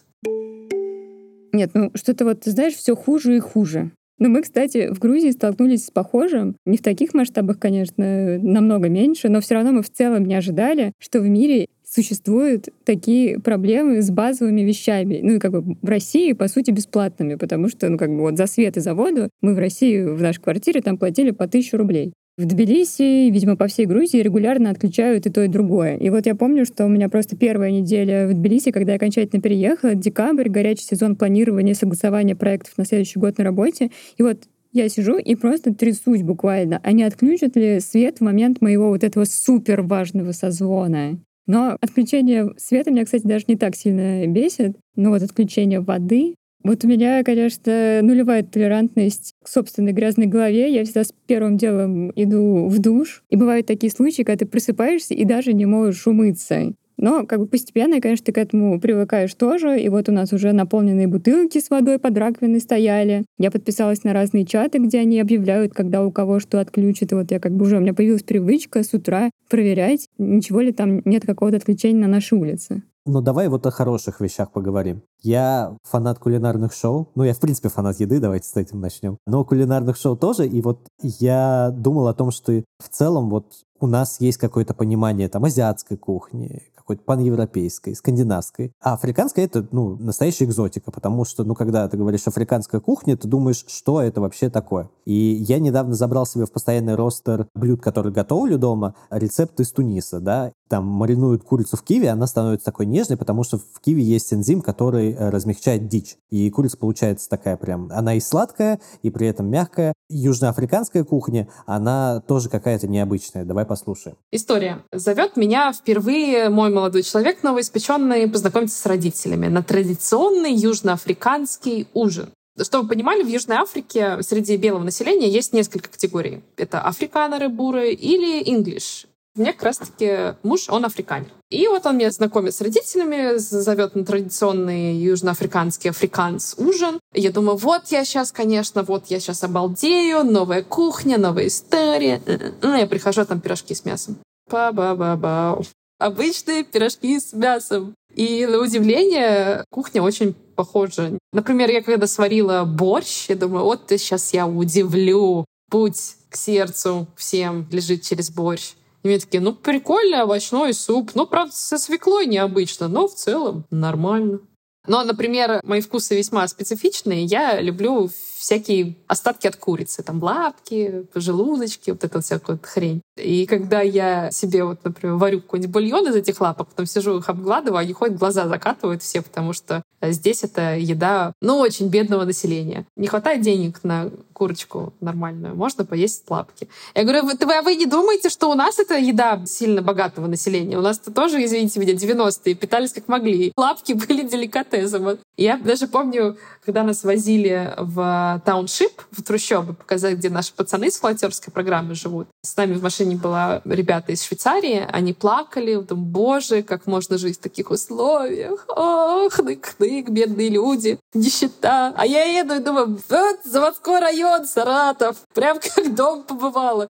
Нет, ну что-то вот, знаешь, все хуже и хуже. Но мы, кстати, в Грузии столкнулись с похожим. Не в таких масштабах, конечно, намного меньше, но все равно мы в целом не ожидали, что в мире существуют такие проблемы с базовыми вещами. Ну и как бы в России, по сути, бесплатными, потому что, ну как бы вот за свет и за воду мы в России, в нашей квартире там платили по тысячу рублей. В Тбилиси, видимо, по всей Грузии регулярно отключают и то, и другое. И вот я помню, что у меня просто первая неделя в Тбилиси, когда я окончательно переехала, декабрь, горячий сезон планирования, согласования проектов на следующий год на работе. И вот я сижу и просто трясусь буквально. А не отключат ли свет в момент моего вот этого супер важного созвона? Но отключение света меня, кстати, даже не так сильно бесит. Но вот отключение воды вот у меня, конечно, нулевая толерантность к собственной грязной голове. Я всегда с первым делом иду в душ. И бывают такие случаи, когда ты просыпаешься и даже не можешь умыться. Но как бы постепенно, конечно, ты к этому привыкаешь тоже. И вот у нас уже наполненные бутылки с водой под раковиной стояли. Я подписалась на разные чаты, где они объявляют, когда у кого что отключат. И вот я как бы уже, у меня появилась привычка с утра проверять, ничего ли там нет какого-то отключения на нашей улице. Ну, давай вот о хороших вещах поговорим. Я фанат кулинарных шоу. Ну, я, в принципе, фанат еды, давайте с этим начнем. Но кулинарных шоу тоже. И вот я думал о том, что в целом вот у нас есть какое-то понимание там азиатской кухни, какой-то паневропейской, скандинавской. А африканская — это, ну, настоящая экзотика, потому что, ну, когда ты говоришь африканская кухня, ты думаешь, что это вообще такое. И я недавно забрал себе в постоянный ростер блюд, которые готовлю дома, рецепт из Туниса, да, там маринуют курицу в киве, она становится такой нежной, потому что в киве есть энзим, который э, размягчает дичь. И курица получается такая прям, она и сладкая, и при этом мягкая. Южноафриканская кухня, она тоже какая-то необычная. Давай послушаем. История. Зовет меня впервые мой молодой человек новоиспеченный познакомиться с родителями на традиционный южноафриканский ужин. Чтобы вы понимали, в Южной Африке среди белого населения есть несколько категорий. Это африканеры буры или инглиш. У меня как раз-таки муж, он африканер. И вот он меня знакомит с родителями, зовет на традиционный южноафриканский африканс ужин. Я думаю, вот я сейчас, конечно, вот я сейчас обалдею, новая кухня, новая история. Ну, я прихожу, а там пирожки с мясом. Па-ба-ба-бау. Обычные пирожки с мясом. И на удивление кухня очень похожа. Например, я когда сварила борщ, я думаю, вот сейчас я удивлю. Путь к сердцу всем лежит через борщ. И мне такие, ну, прикольный овощной суп. Ну, правда, со свеклой необычно, но в целом нормально. Но, например, мои вкусы весьма специфичные. Я люблю всякие остатки от курицы. Там лапки, желудочки, вот эта всякая вот хрень. И когда я себе, вот, например, варю какой-нибудь бульон из этих лапок, потом сижу их обгладываю, они ходят, глаза закатывают все, потому что здесь это еда, ну, очень бедного населения. Не хватает денег на курочку нормальную, можно поесть лапки. Я говорю, вы, вы, а вы не думаете, что у нас это еда сильно богатого населения? У нас-то тоже, извините меня, 90-е питались как могли. Лапки [LAUGHS] были деликатесом. Я даже помню, когда нас возили в тауншип, в трущобы, показать, где наши пацаны с волонтерской программы живут. С нами в машине была ребята из Швейцарии, они плакали, думаю, боже, как можно жить в таких условиях, ох, нык-нык, бедные люди, нищета. А я еду и думаю, вот заводской район, Саратов, прям [LAUGHS] как дом побывала.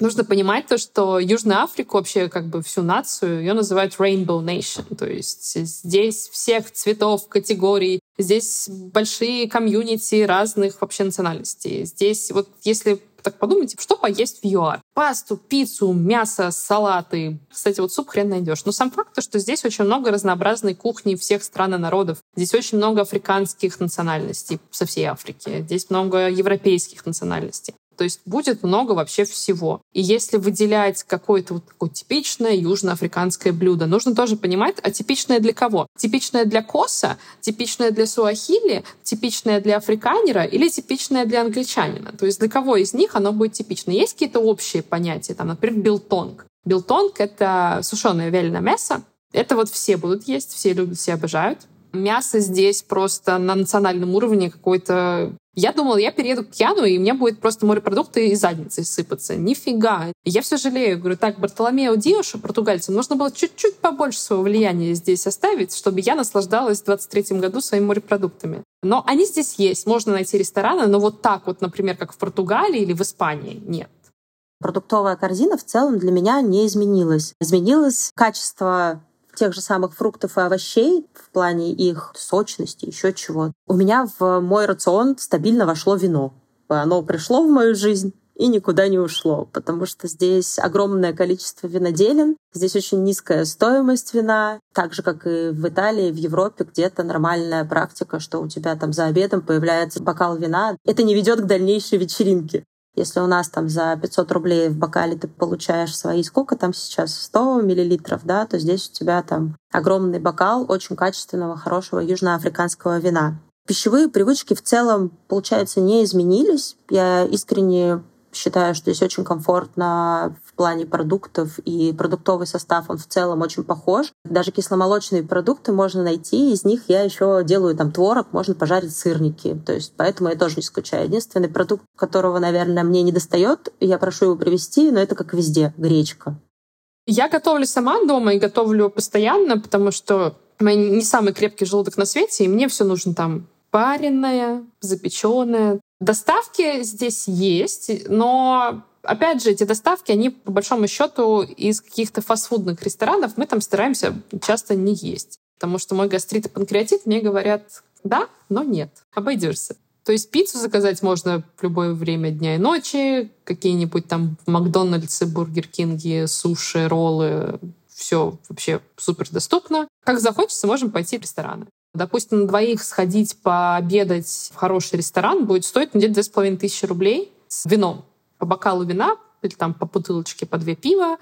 Нужно понимать то, что Южная Африка, вообще как бы всю нацию, ее называют Rainbow Nation. То есть здесь всех цветов, категорий, Здесь большие комьюнити разных вообще национальностей. Здесь вот если так подумайте, что поесть в ЮАР? Пасту, пиццу, мясо, салаты. Кстати, вот суп хрен найдешь. Но сам факт, что здесь очень много разнообразной кухни всех стран и народов. Здесь очень много африканских национальностей со всей Африки. Здесь много европейских национальностей. То есть будет много вообще всего. И если выделять какое-то вот такое типичное южноафриканское блюдо, нужно тоже понимать, а типичное для кого? Типичное для коса, типичное для суахили, типичное для африканера или типичное для англичанина? То есть для кого из них оно будет типично? Есть какие-то общие понятия, там, например, билтонг. Билтонг — это сушеное вяленое мясо. Это вот все будут есть, все любят, все обожают. Мясо здесь просто на национальном уровне какой-то я думала, я перееду к Яну, и мне будет просто морепродукты из задницы сыпаться. Нифига. Я все жалею. Говорю, так, Бартоломео Диоша, португальцам, нужно было чуть-чуть побольше своего влияния здесь оставить, чтобы я наслаждалась в 23 году своими морепродуктами. Но они здесь есть. Можно найти рестораны, но вот так вот, например, как в Португалии или в Испании, нет. Продуктовая корзина в целом для меня не изменилась. Изменилось качество тех же самых фруктов и овощей в плане их сочности, еще чего. У меня в мой рацион стабильно вошло вино. Оно пришло в мою жизнь и никуда не ушло, потому что здесь огромное количество виноделин, здесь очень низкая стоимость вина, так же, как и в Италии, в Европе где-то нормальная практика, что у тебя там за обедом появляется бокал вина. Это не ведет к дальнейшей вечеринке. Если у нас там за 500 рублей в бокале ты получаешь свои, сколько там сейчас, 100 миллилитров, да, то здесь у тебя там огромный бокал очень качественного, хорошего южноафриканского вина. Пищевые привычки в целом, получается, не изменились. Я искренне считаю, что здесь очень комфортно в плане продуктов, и продуктовый состав, он в целом очень похож. Даже кисломолочные продукты можно найти, из них я еще делаю там творог, можно пожарить сырники. То есть поэтому я тоже не скучаю. Единственный продукт, которого, наверное, мне не достает, я прошу его привезти, но это как везде, гречка. Я готовлю сама дома и готовлю постоянно, потому что у меня не самый крепкий желудок на свете, и мне все нужно там пареное, запеченное, Доставки здесь есть, но опять же, эти доставки, они по большому счету из каких-то фастфудных ресторанов мы там стараемся часто не есть. Потому что мой гастрит и панкреатит мне говорят, да, но нет, обойдешься. То есть пиццу заказать можно в любое время дня и ночи, какие-нибудь там Макдональдсы, Бургер Кинги, суши, роллы, все вообще супер доступно. Как захочется, можем пойти в рестораны. Допустим, на двоих сходить пообедать в хороший ресторан будет стоить где-то две с половиной тысячи рублей с вином. По бокалу вина или там по бутылочке по две пива,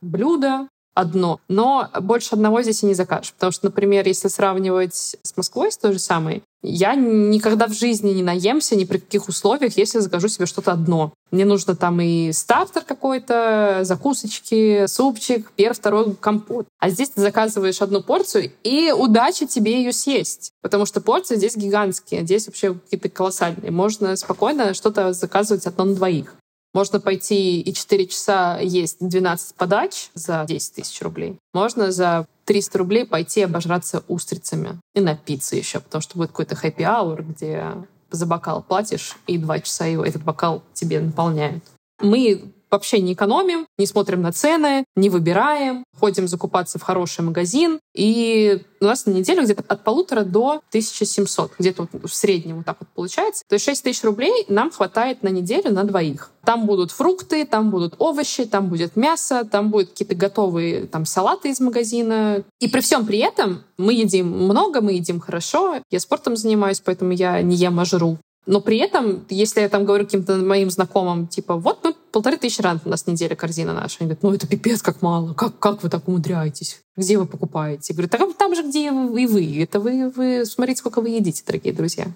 блюдо одно. Но больше одного здесь и не закажешь. Потому что, например, если сравнивать с Москвой, с той же самой, я никогда в жизни не наемся ни при каких условиях, если закажу себе что-то одно. Мне нужно там и стартер какой-то, закусочки, супчик, первый, второй компот. А здесь ты заказываешь одну порцию, и удачи тебе ее съесть. Потому что порции здесь гигантские, здесь вообще какие-то колоссальные. Можно спокойно что-то заказывать одно на двоих. Можно пойти и 4 часа есть 12 подач за 10 тысяч рублей. Можно за 300 рублей пойти обожраться устрицами и напиться еще, потому что будет какой-то хэппи-аур, где за бокал платишь, и два часа его этот бокал тебе наполняют. Мы вообще не экономим, не смотрим на цены, не выбираем, ходим закупаться в хороший магазин. И у нас на неделю где-то от полутора до 1700, где-то вот в среднем вот так вот получается. То есть 6 тысяч рублей нам хватает на неделю на двоих. Там будут фрукты, там будут овощи, там будет мясо, там будут какие-то готовые там салаты из магазина. И при всем при этом мы едим много, мы едим хорошо. Я спортом занимаюсь, поэтому я не ем, а жру. Но при этом, если я там говорю каким-то моим знакомым, типа, вот мы полторы тысячи ран у нас неделя корзина наша. Они говорят, ну это пипец как мало. Как, как вы так умудряетесь? Где вы покупаете? Я говорю, так там же, где и вы. Это вы, вы смотрите, сколько вы едите, дорогие друзья.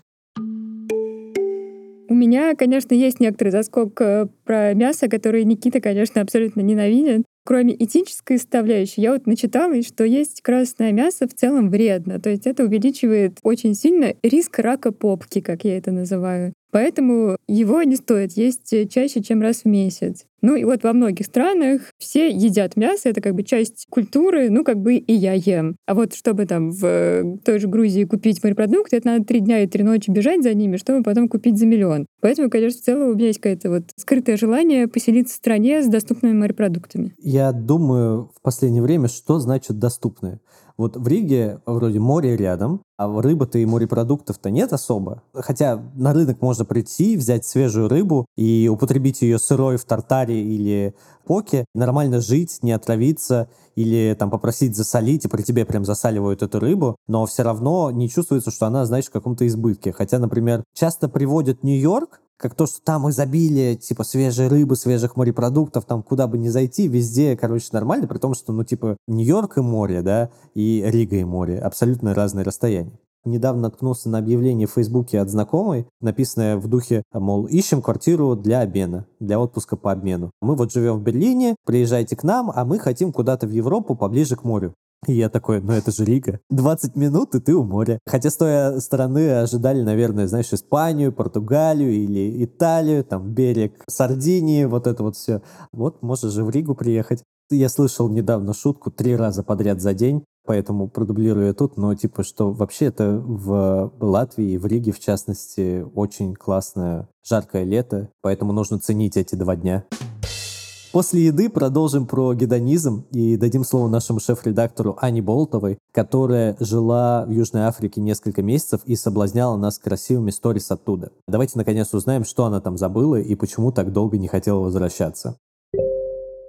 У меня, конечно, есть некоторый заскок э, про мясо, который Никита, конечно, абсолютно ненавидит. Кроме этической составляющей, я вот начитала, что есть красное мясо в целом вредно. То есть это увеличивает очень сильно риск рака попки, как я это называю. Поэтому его не стоит есть чаще, чем раз в месяц. Ну и вот во многих странах все едят мясо, это как бы часть культуры, ну как бы и я ем. А вот чтобы там в той же Грузии купить морепродукты, это надо три дня и три ночи бежать за ними, чтобы потом купить за миллион. Поэтому, конечно, в целом у меня есть какое-то вот скрытое желание поселиться в стране с доступными морепродуктами. Я думаю в последнее время, что значит доступные. Вот в Риге вроде море рядом, а рыбы-то и морепродуктов-то нет особо. Хотя на рынок можно прийти, взять свежую рыбу и употребить ее сырой в тартаре или поке, нормально жить, не отравиться или там попросить засолить, и при тебе прям засаливают эту рыбу, но все равно не чувствуется, что она, знаешь, в каком-то избытке. Хотя, например, часто приводят Нью-Йорк, как то, что там изобилие, типа, свежей рыбы, свежих морепродуктов, там куда бы ни зайти, везде, короче, нормально, при том, что, ну, типа, Нью-Йорк и море, да, и Рига и море, абсолютно разные расстояния. Недавно наткнулся на объявление в Фейсбуке от знакомой, написанное в духе, мол, ищем квартиру для обмена, для отпуска по обмену. Мы вот живем в Берлине, приезжайте к нам, а мы хотим куда-то в Европу поближе к морю. И я такой, ну это же Рига. 20 минут, и ты у моря. Хотя с той стороны ожидали, наверное, знаешь, Испанию, Португалию или Италию, там берег Сардинии, вот это вот все. Вот можешь же в Ригу приехать. Я слышал недавно шутку три раза подряд за день, поэтому продублирую тут, но типа, что вообще это в Латвии, в Риге в частности, очень классное жаркое лето, поэтому нужно ценить эти два дня. После еды продолжим про гедонизм и дадим слово нашему шеф-редактору Ане Болтовой, которая жила в Южной Африке несколько месяцев и соблазняла нас красивыми сторис оттуда. Давайте наконец узнаем, что она там забыла и почему так долго не хотела возвращаться.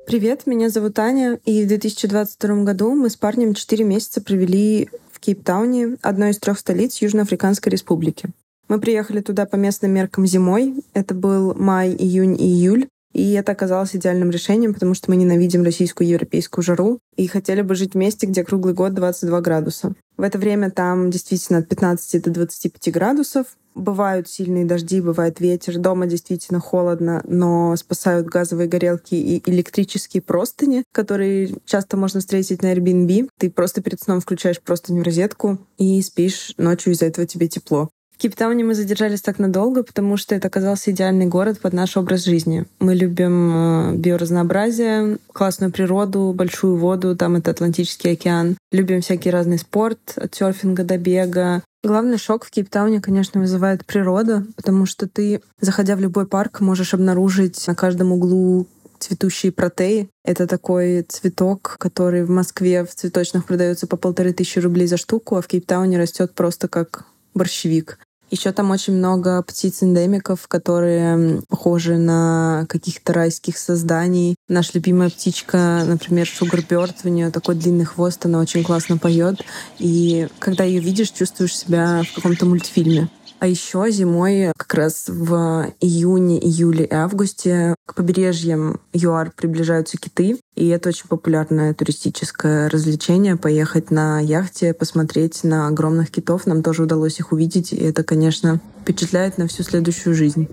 Привет, меня зовут Аня, и в 2022 году мы с парнем 4 месяца провели в Кейптауне, одной из трех столиц Южноафриканской республики. Мы приехали туда по местным меркам зимой. Это был май, июнь и июль. И это оказалось идеальным решением, потому что мы ненавидим российскую европейскую жару и хотели бы жить в месте, где круглый год 22 градуса. В это время там действительно от 15 до 25 градусов. Бывают сильные дожди, бывает ветер. Дома действительно холодно, но спасают газовые горелки и электрические простыни, которые часто можно встретить на Airbnb. Ты просто перед сном включаешь простыню в розетку и спишь ночью, из-за этого тебе тепло. В Кейптауне мы задержались так надолго, потому что это оказался идеальный город под наш образ жизни. Мы любим э, биоразнообразие, классную природу, большую воду, там это Атлантический океан. Любим всякий разный спорт, от серфинга до бега. Главный шок в Кейптауне, конечно, вызывает природа, потому что ты, заходя в любой парк, можешь обнаружить на каждом углу цветущие протеи. Это такой цветок, который в Москве в цветочных продается по полторы тысячи рублей за штуку, а в Кейптауне растет просто как борщевик. Еще там очень много птиц-эндемиков, которые похожи на каких-то райских созданий. Наша любимая птичка, например, Шугарберт, у нее такой длинный хвост, она очень классно поет. И когда ее видишь, чувствуешь себя в каком-то мультфильме. А еще зимой, как раз в июне, июле и августе, к побережьям ЮАР приближаются киты. И это очень популярное туристическое развлечение — поехать на яхте, посмотреть на огромных китов. Нам тоже удалось их увидеть, и это, конечно, впечатляет на всю следующую жизнь.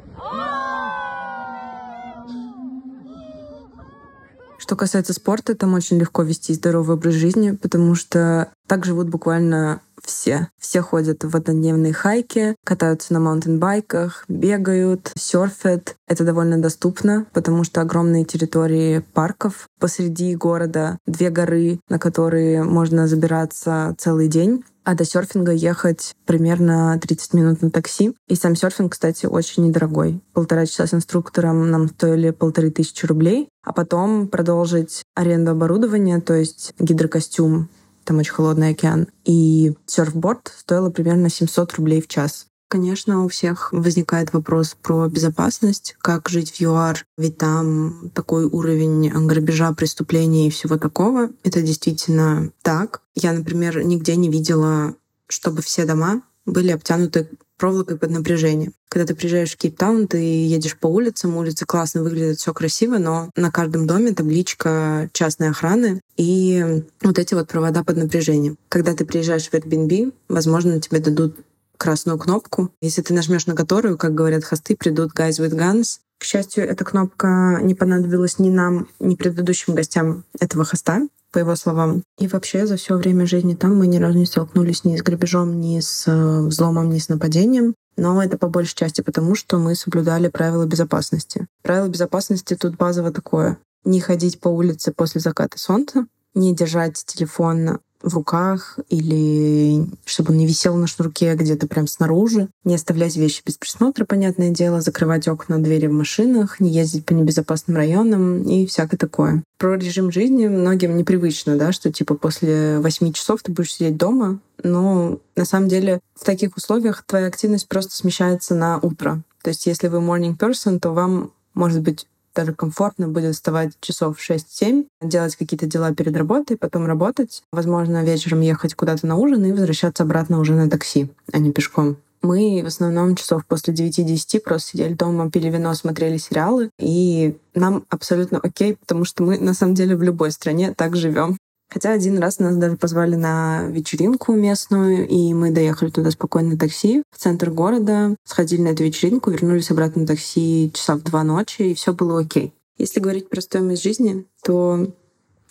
Что касается спорта, там очень легко вести здоровый образ жизни, потому что так живут буквально все. Все ходят в однодневные хайки, катаются на маунтинбайках, бегают, серфят. Это довольно доступно, потому что огромные территории парков посреди города, две горы, на которые можно забираться целый день. А до серфинга ехать примерно 30 минут на такси. И сам серфинг, кстати, очень недорогой. Полтора часа с инструктором нам стоили полторы тысячи рублей. А потом продолжить аренду оборудования, то есть гидрокостюм, там очень холодный океан. И серфборд стоило примерно 700 рублей в час. Конечно, у всех возникает вопрос про безопасность, как жить в ЮАР, ведь там такой уровень грабежа, преступлений и всего такого. Это действительно так. Я, например, нигде не видела, чтобы все дома были обтянуты проволокой под напряжением. Когда ты приезжаешь в Кейптаун, ты едешь по улицам, улицы классно выглядят, все красиво, но на каждом доме табличка частной охраны и вот эти вот провода под напряжением. Когда ты приезжаешь в Airbnb, возможно, тебе дадут красную кнопку. Если ты нажмешь на которую, как говорят хосты, придут guys with guns. К счастью, эта кнопка не понадобилась ни нам, ни предыдущим гостям этого хоста по его словам. И вообще за все время жизни там мы ни разу не столкнулись ни с грабежом, ни с э, взломом, ни с нападением. Но это по большей части потому, что мы соблюдали правила безопасности. Правило безопасности тут базово такое. Не ходить по улице после заката солнца, не держать телефон в руках или чтобы он не висел на шнурке где-то прям снаружи. Не оставлять вещи без присмотра, понятное дело, закрывать окна, двери в машинах, не ездить по небезопасным районам и всякое такое. Про режим жизни многим непривычно, да, что типа после восьми часов ты будешь сидеть дома, но на самом деле в таких условиях твоя активность просто смещается на утро. То есть если вы morning person, то вам может быть даже комфортно будет вставать часов 6-7, делать какие-то дела перед работой, потом работать, возможно, вечером ехать куда-то на ужин и возвращаться обратно уже на такси, а не пешком. Мы в основном часов после 9-10 просто сидели дома, пили вино, смотрели сериалы, и нам абсолютно окей, потому что мы на самом деле в любой стране так живем. Хотя один раз нас даже позвали на вечеринку местную, и мы доехали туда спокойно на такси в центр города, сходили на эту вечеринку, вернулись обратно на такси часа в два ночи, и все было окей. Если говорить про стоимость жизни, то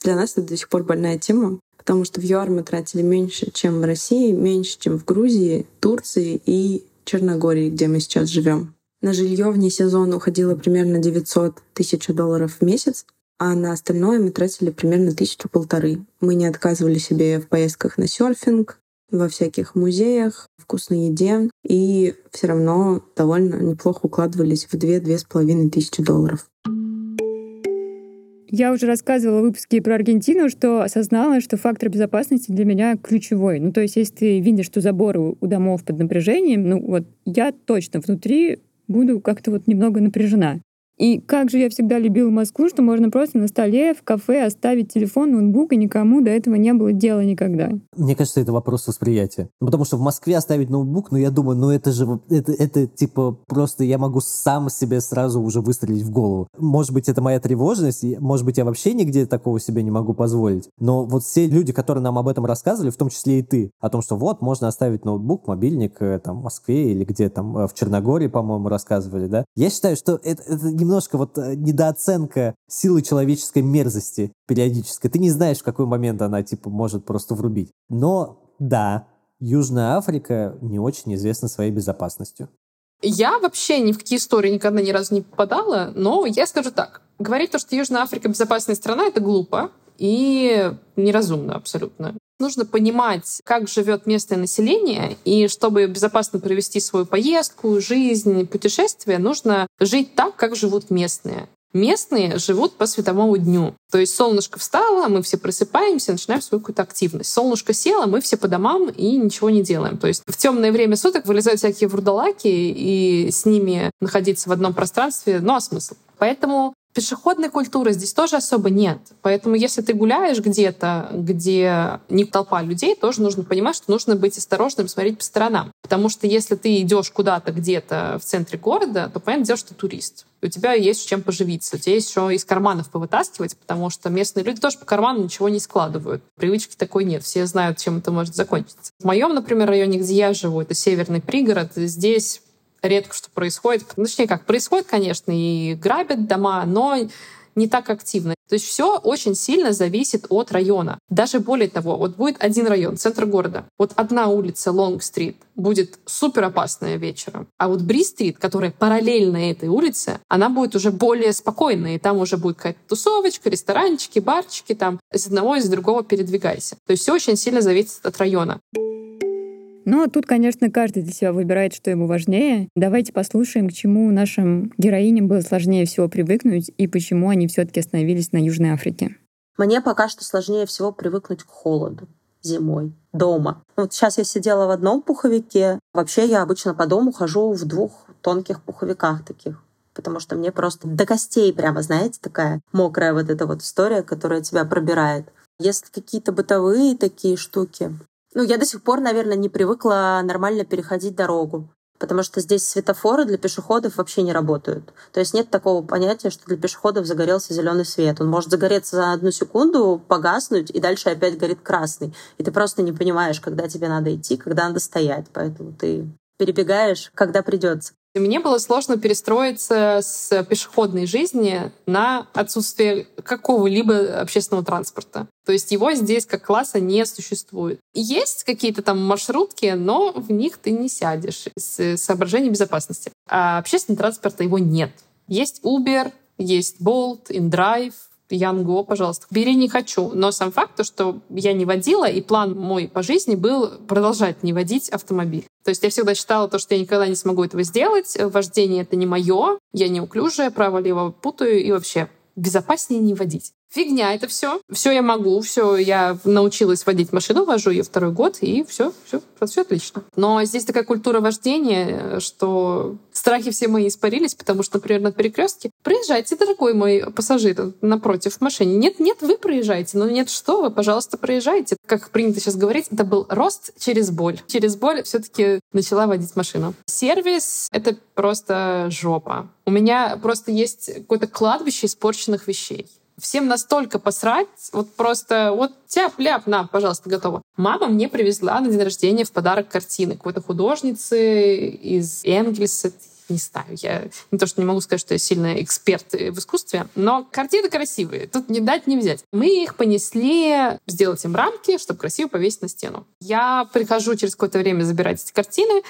для нас это до сих пор больная тема, потому что в ЮАР мы тратили меньше, чем в России, меньше, чем в Грузии, Турции и Черногории, где мы сейчас живем. На жилье вне сезона уходило примерно 900 тысяч долларов в месяц, а на остальное мы тратили примерно тысячу-полторы. Мы не отказывали себе в поездках на серфинг, во всяких музеях, вкусной еде, и все равно довольно неплохо укладывались в две-две с половиной тысячи долларов. Я уже рассказывала в выпуске про Аргентину, что осознала, что фактор безопасности для меня ключевой. Ну, то есть, если ты видишь, что заборы у домов под напряжением, ну, вот я точно внутри буду как-то вот немного напряжена. И как же я всегда любила Москву, что можно просто на столе в кафе оставить телефон, ноутбук, и никому до этого не было дела никогда. Мне кажется, это вопрос восприятия. Ну, потому что в Москве оставить ноутбук, ну, я думаю, ну, это же, это, это типа просто я могу сам себе сразу уже выстрелить в голову. Может быть, это моя тревожность, может быть, я вообще нигде такого себе не могу позволить. Но вот все люди, которые нам об этом рассказывали, в том числе и ты, о том, что вот, можно оставить ноутбук, мобильник э, там в Москве или где там э, в Черногории, по-моему, рассказывали, да? Я считаю, что это, это немножко вот э, недооценка силы человеческой мерзости периодической. Ты не знаешь, в какой момент она, типа, может просто врубить. Но, да, Южная Африка не очень известна своей безопасностью. Я вообще ни в какие истории никогда ни разу не попадала, но я скажу так. Говорить то, что Южная Африка безопасная страна, это глупо и неразумно абсолютно. Нужно понимать, как живет местное население, и чтобы безопасно провести свою поездку, жизнь, путешествие, нужно жить так, как живут местные. Местные живут по световому дню. То есть солнышко встало, мы все просыпаемся, начинаем свою какую-то активность. Солнышко село, мы все по домам и ничего не делаем. То есть в темное время суток вылезают всякие вурдалаки, и с ними находиться в одном пространстве, ну а смысл? Поэтому Пешеходной культуры здесь тоже особо нет. Поэтому если ты гуляешь где-то, где не толпа людей, тоже нужно понимать, что нужно быть осторожным, смотреть по сторонам. Потому что если ты идешь куда-то где-то в центре города, то понятно дело, что ты турист. у тебя есть чем поживиться. У тебя есть еще из карманов повытаскивать, потому что местные люди тоже по карману ничего не складывают. Привычки такой нет. Все знают, чем это может закончиться. В моем, например, районе, где я живу, это северный пригород, здесь редко что происходит. Ну, точнее, как происходит, конечно, и грабят дома, но не так активно. То есть все очень сильно зависит от района. Даже более того, вот будет один район, центр города. Вот одна улица, Лонг-стрит, будет супер опасная вечером. А вот Бри-стрит, которая параллельно этой улице, она будет уже более спокойная. И там уже будет какая-то тусовочка, ресторанчики, барчики, там из одного из другого передвигайся. То есть все очень сильно зависит от района. Ну, а тут, конечно, каждый для себя выбирает, что ему важнее. Давайте послушаем, к чему нашим героиням было сложнее всего привыкнуть и почему они все таки остановились на Южной Африке. Мне пока что сложнее всего привыкнуть к холоду зимой дома. Вот сейчас я сидела в одном пуховике. Вообще я обычно по дому хожу в двух тонких пуховиках таких потому что мне просто до костей прямо, знаете, такая мокрая вот эта вот история, которая тебя пробирает. Если какие-то бытовые такие штуки, ну, я до сих пор, наверное, не привыкла нормально переходить дорогу потому что здесь светофоры для пешеходов вообще не работают. То есть нет такого понятия, что для пешеходов загорелся зеленый свет. Он может загореться за одну секунду, погаснуть, и дальше опять горит красный. И ты просто не понимаешь, когда тебе надо идти, когда надо стоять. Поэтому ты перебегаешь, когда придется. Мне было сложно перестроиться с пешеходной жизни на отсутствие какого-либо общественного транспорта. То есть его здесь как класса не существует. Есть какие-то там маршрутки, но в них ты не сядешь из соображений безопасности. А общественного транспорта его нет. Есть Uber, есть Bolt, InDrive, Янго, пожалуйста. Бери не хочу. Но сам факт, то, что я не водила, и план мой по жизни был продолжать не водить автомобиль. То есть я всегда считала то, что я никогда не смогу этого сделать. Вождение — это не мое. Я неуклюжая, право-лево путаю и вообще безопаснее не водить. Фигня это все. Все я могу, все я научилась водить машину, вожу ее второй год, и все, все, все отлично. Но здесь такая культура вождения, что страхи все мои испарились, потому что, например, на перекрестке проезжайте, дорогой мой пассажир, напротив в машине. Нет, нет, вы проезжаете. Ну нет, что вы, пожалуйста, проезжайте. Как принято сейчас говорить, это был рост через боль. Через боль все-таки начала водить машину. Сервис — это просто жопа. У меня просто есть какое-то кладбище испорченных вещей всем настолько посрать, вот просто вот тяп-ляп, на, пожалуйста, готово. Мама мне привезла на день рождения в подарок картины какой-то художницы из Энгельса, не знаю, я не то, что не могу сказать, что я сильный эксперт в искусстве, но картины красивые, тут не дать, не взять. Мы их понесли сделать им рамки, чтобы красиво повесить на стену. Я прихожу через какое-то время забирать эти картины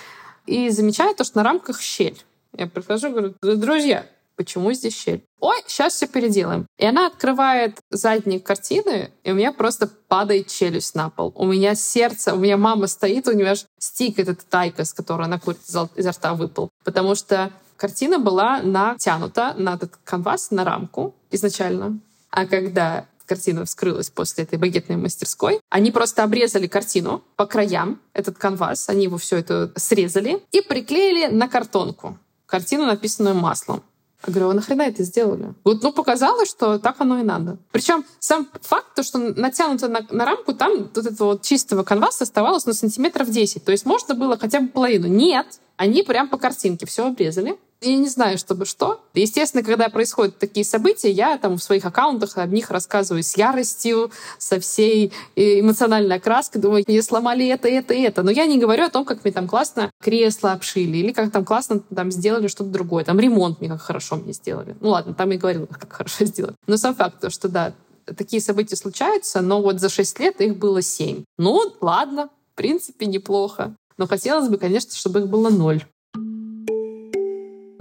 и замечаю то, что на рамках щель. Я прихожу говорю, друзья, почему здесь щель? Ой, сейчас все переделаем. И она открывает задник картины, и у меня просто падает челюсть на пол. У меня сердце, у меня мама стоит, у нее аж стик этот с которого она курит изо рта выпал. Потому что картина была натянута на этот канвас, на рамку изначально. А когда картина вскрылась после этой багетной мастерской. Они просто обрезали картину по краям, этот канвас, они его все это срезали и приклеили на картонку. Картину, написанную маслом. Я говорю, а нахрена это сделали? Вот, ну, показалось, что так оно и надо. Причем сам факт, то, что натянуто на, на рамку, там вот этого вот чистого канваса оставалось на сантиметров 10. То есть можно было хотя бы половину. Нет, они прям по картинке все обрезали. Я не знаю, чтобы что. Естественно, когда происходят такие события, я там в своих аккаунтах об них рассказываю с яростью, со всей э, эмоциональной окраской. Думаю, мне сломали это, это, это. Но я не говорю о том, как мне там классно кресло обшили или как там классно там сделали что-то другое. Там ремонт мне как хорошо мне сделали. Ну ладно, там и говорил, [LAUGHS] как хорошо сделали. Но сам факт, то, что да, такие события случаются, но вот за 6 лет их было 7. Ну, ладно, в принципе, неплохо. Но хотелось бы, конечно, чтобы их было ноль.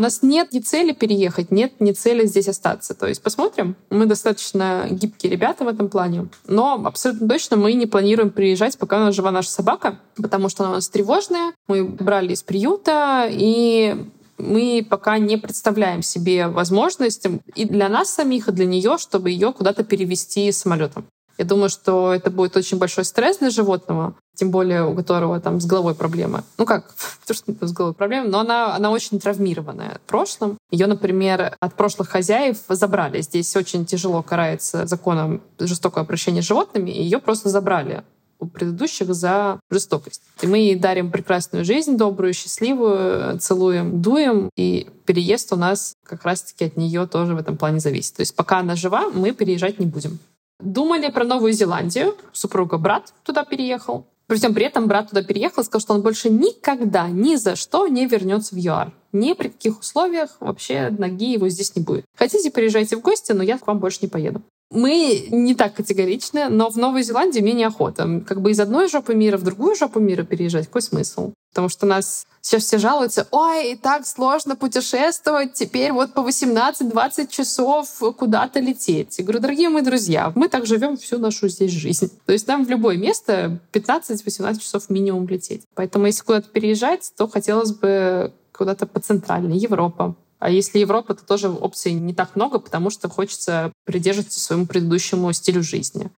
У нас нет ни цели переехать, нет ни цели здесь остаться. То есть посмотрим. Мы достаточно гибкие ребята в этом плане. Но абсолютно точно мы не планируем приезжать, пока у нас жива наша собака, потому что она у нас тревожная. Мы брали из приюта, и мы пока не представляем себе возможность и для нас самих, и для нее, чтобы ее куда-то перевести самолетом. Я думаю, что это будет очень большой стресс для животного, тем более у которого там с головой проблемы. Ну как, [LAUGHS] то, что с головой проблемы, но она, она очень травмированная в прошлом. Ее, например, от прошлых хозяев забрали. Здесь очень тяжело карается законом жестокое обращение с животными, и ее просто забрали у предыдущих за жестокость. И мы ей дарим прекрасную жизнь, добрую, счастливую, целуем, дуем, и переезд у нас как раз-таки от нее тоже в этом плане зависит. То есть пока она жива, мы переезжать не будем. Думали про Новую Зеландию. Супруга брат туда переехал. Причем при этом брат туда переехал и сказал, что он больше никогда, ни за что не вернется в ЮАР. Ни при каких условиях вообще ноги его здесь не будет. Хотите, приезжайте в гости, но я к вам больше не поеду. Мы не так категоричны, но в Новой Зеландии мне неохота. Как бы из одной жопы мира в другую жопу мира переезжать, какой смысл? Потому что нас сейчас все жалуются, ой, и так сложно путешествовать, теперь вот по 18-20 часов куда-то лететь. Я говорю, дорогие мои друзья, мы так живем всю нашу здесь жизнь. То есть нам в любое место 15-18 часов минимум лететь. Поэтому если куда-то переезжать, то хотелось бы куда-то по центральной, Европа, а если Европа, то тоже опций не так много, потому что хочется придерживаться своему предыдущему стилю жизни.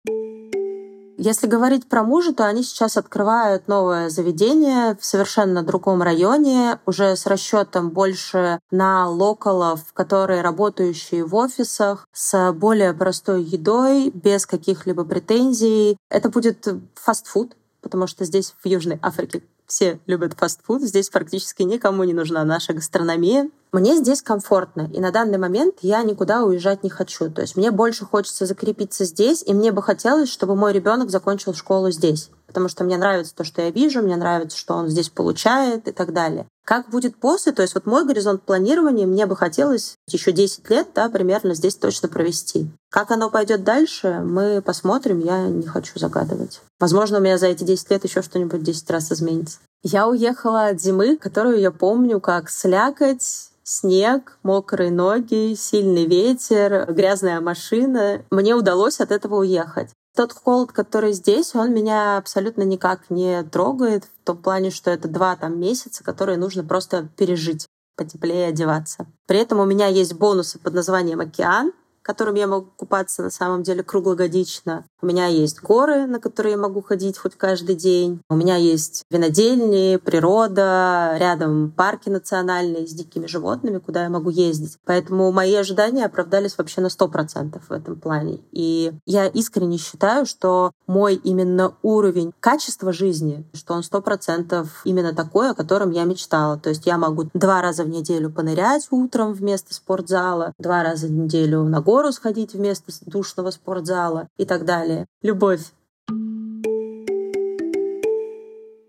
Если говорить про мужа, то они сейчас открывают новое заведение в совершенно другом районе, уже с расчетом больше на локалов, которые работающие в офисах, с более простой едой, без каких-либо претензий. Это будет фастфуд, потому что здесь, в Южной Африке, все любят фастфуд, здесь практически никому не нужна наша гастрономия. Мне здесь комфортно, и на данный момент я никуда уезжать не хочу. То есть мне больше хочется закрепиться здесь, и мне бы хотелось, чтобы мой ребенок закончил школу здесь потому что мне нравится то, что я вижу, мне нравится, что он здесь получает и так далее. Как будет после? То есть вот мой горизонт планирования, мне бы хотелось еще 10 лет да, примерно здесь точно провести. Как оно пойдет дальше, мы посмотрим, я не хочу загадывать. Возможно, у меня за эти 10 лет еще что-нибудь 10 раз изменится. Я уехала от зимы, которую я помню как слякоть, снег, мокрые ноги, сильный ветер, грязная машина. Мне удалось от этого уехать. Тот холод, который здесь, он меня абсолютно никак не трогает в том плане, что это два там месяца, которые нужно просто пережить потеплее одеваться. При этом у меня есть бонусы под названием «Океан», которым я могу купаться на самом деле круглогодично. У меня есть горы, на которые я могу ходить хоть каждый день. У меня есть винодельни, природа, рядом парки национальные с дикими животными, куда я могу ездить. Поэтому мои ожидания оправдались вообще на 100% в этом плане. И я искренне считаю, что мой именно уровень качества жизни, что он 100% именно такой, о котором я мечтала. То есть я могу два раза в неделю понырять утром вместо спортзала, два раза в неделю на гору сходить вместо душного спортзала и так далее. Любовь.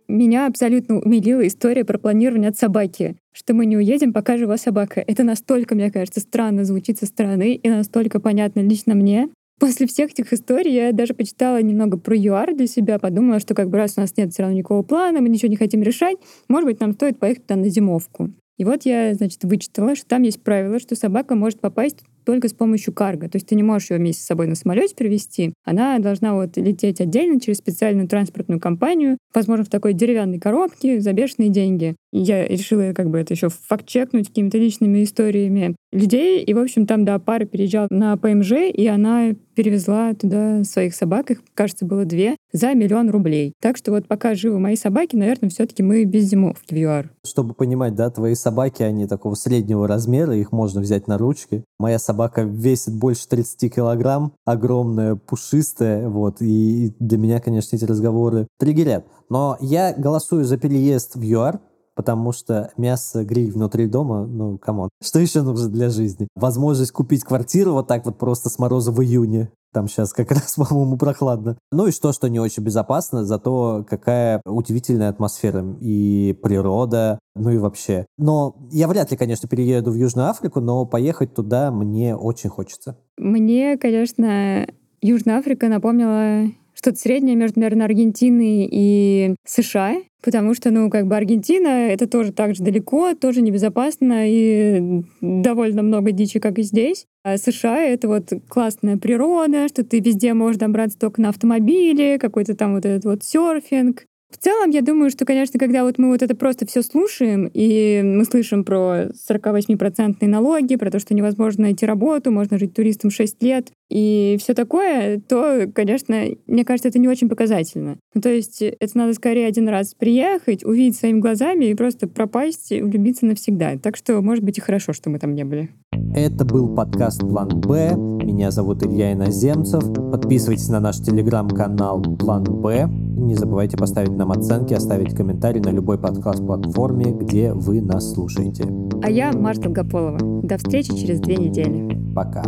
Меня абсолютно умилила история про планирование от собаки, что мы не уедем, пока жива собака. Это настолько, мне кажется, странно звучит со стороны и настолько понятно лично мне. После всех этих историй я даже почитала немного про ЮАР для себя, подумала, что как бы раз у нас нет все равно никакого плана, мы ничего не хотим решать, может быть, нам стоит поехать туда на зимовку. И вот я, значит, вычитала, что там есть правило, что собака может попасть только с помощью карго. То есть ты не можешь ее вместе с собой на самолете привезти. Она должна вот лететь отдельно через специальную транспортную компанию, возможно, в такой деревянной коробке за бешеные деньги. И я решила как бы это еще факт-чекнуть какими-то личными историями людей. И, в общем, там, да, пара переезжала на ПМЖ, и она перевезла туда своих собак, их, кажется, было две, за миллион рублей. Так что вот пока живы мои собаки, наверное, все таки мы без зимовки в ЮАР. Чтобы понимать, да, твои собаки, они такого среднего размера, их можно взять на ручки. Моя собака весит больше 30 килограмм, огромная, пушистая, вот, и для меня, конечно, эти разговоры триггерят. Но я голосую за переезд в ЮАР, потому что мясо, гриль внутри дома, ну, come on. [LAUGHS] Что еще нужно для жизни? Возможность купить квартиру вот так вот просто с мороза в июне. Там сейчас как [LAUGHS] раз, по-моему, прохладно. Ну и что, что не очень безопасно, зато какая удивительная атмосфера и природа, ну и вообще. Но я вряд ли, конечно, перееду в Южную Африку, но поехать туда мне очень хочется. Мне, конечно, Южная Африка напомнила что-то среднее между, наверное, Аргентиной и США, потому что, ну, как бы Аргентина — это тоже так же далеко, тоже небезопасно и довольно много дичи, как и здесь. А США — это вот классная природа, что ты везде можешь добраться только на автомобиле, какой-то там вот этот вот серфинг, в целом, я думаю, что, конечно, когда вот мы вот это просто все слушаем, и мы слышим про 48-процентные налоги, про то, что невозможно найти работу, можно жить туристом 6 лет, и все такое, то, конечно, мне кажется, это не очень показательно. Ну, то есть это надо скорее один раз приехать, увидеть своими глазами и просто пропасть, и влюбиться навсегда. Так что, может быть, и хорошо, что мы там не были. Это был подкаст «План Б». Меня зовут Илья Иноземцев. Подписывайтесь на наш телеграм-канал «План Б». Не забывайте поставить нам оценки, оставить комментарий на любой подкаст-платформе, где вы нас слушаете. А я Марта Долгополова. До встречи через две недели. Пока.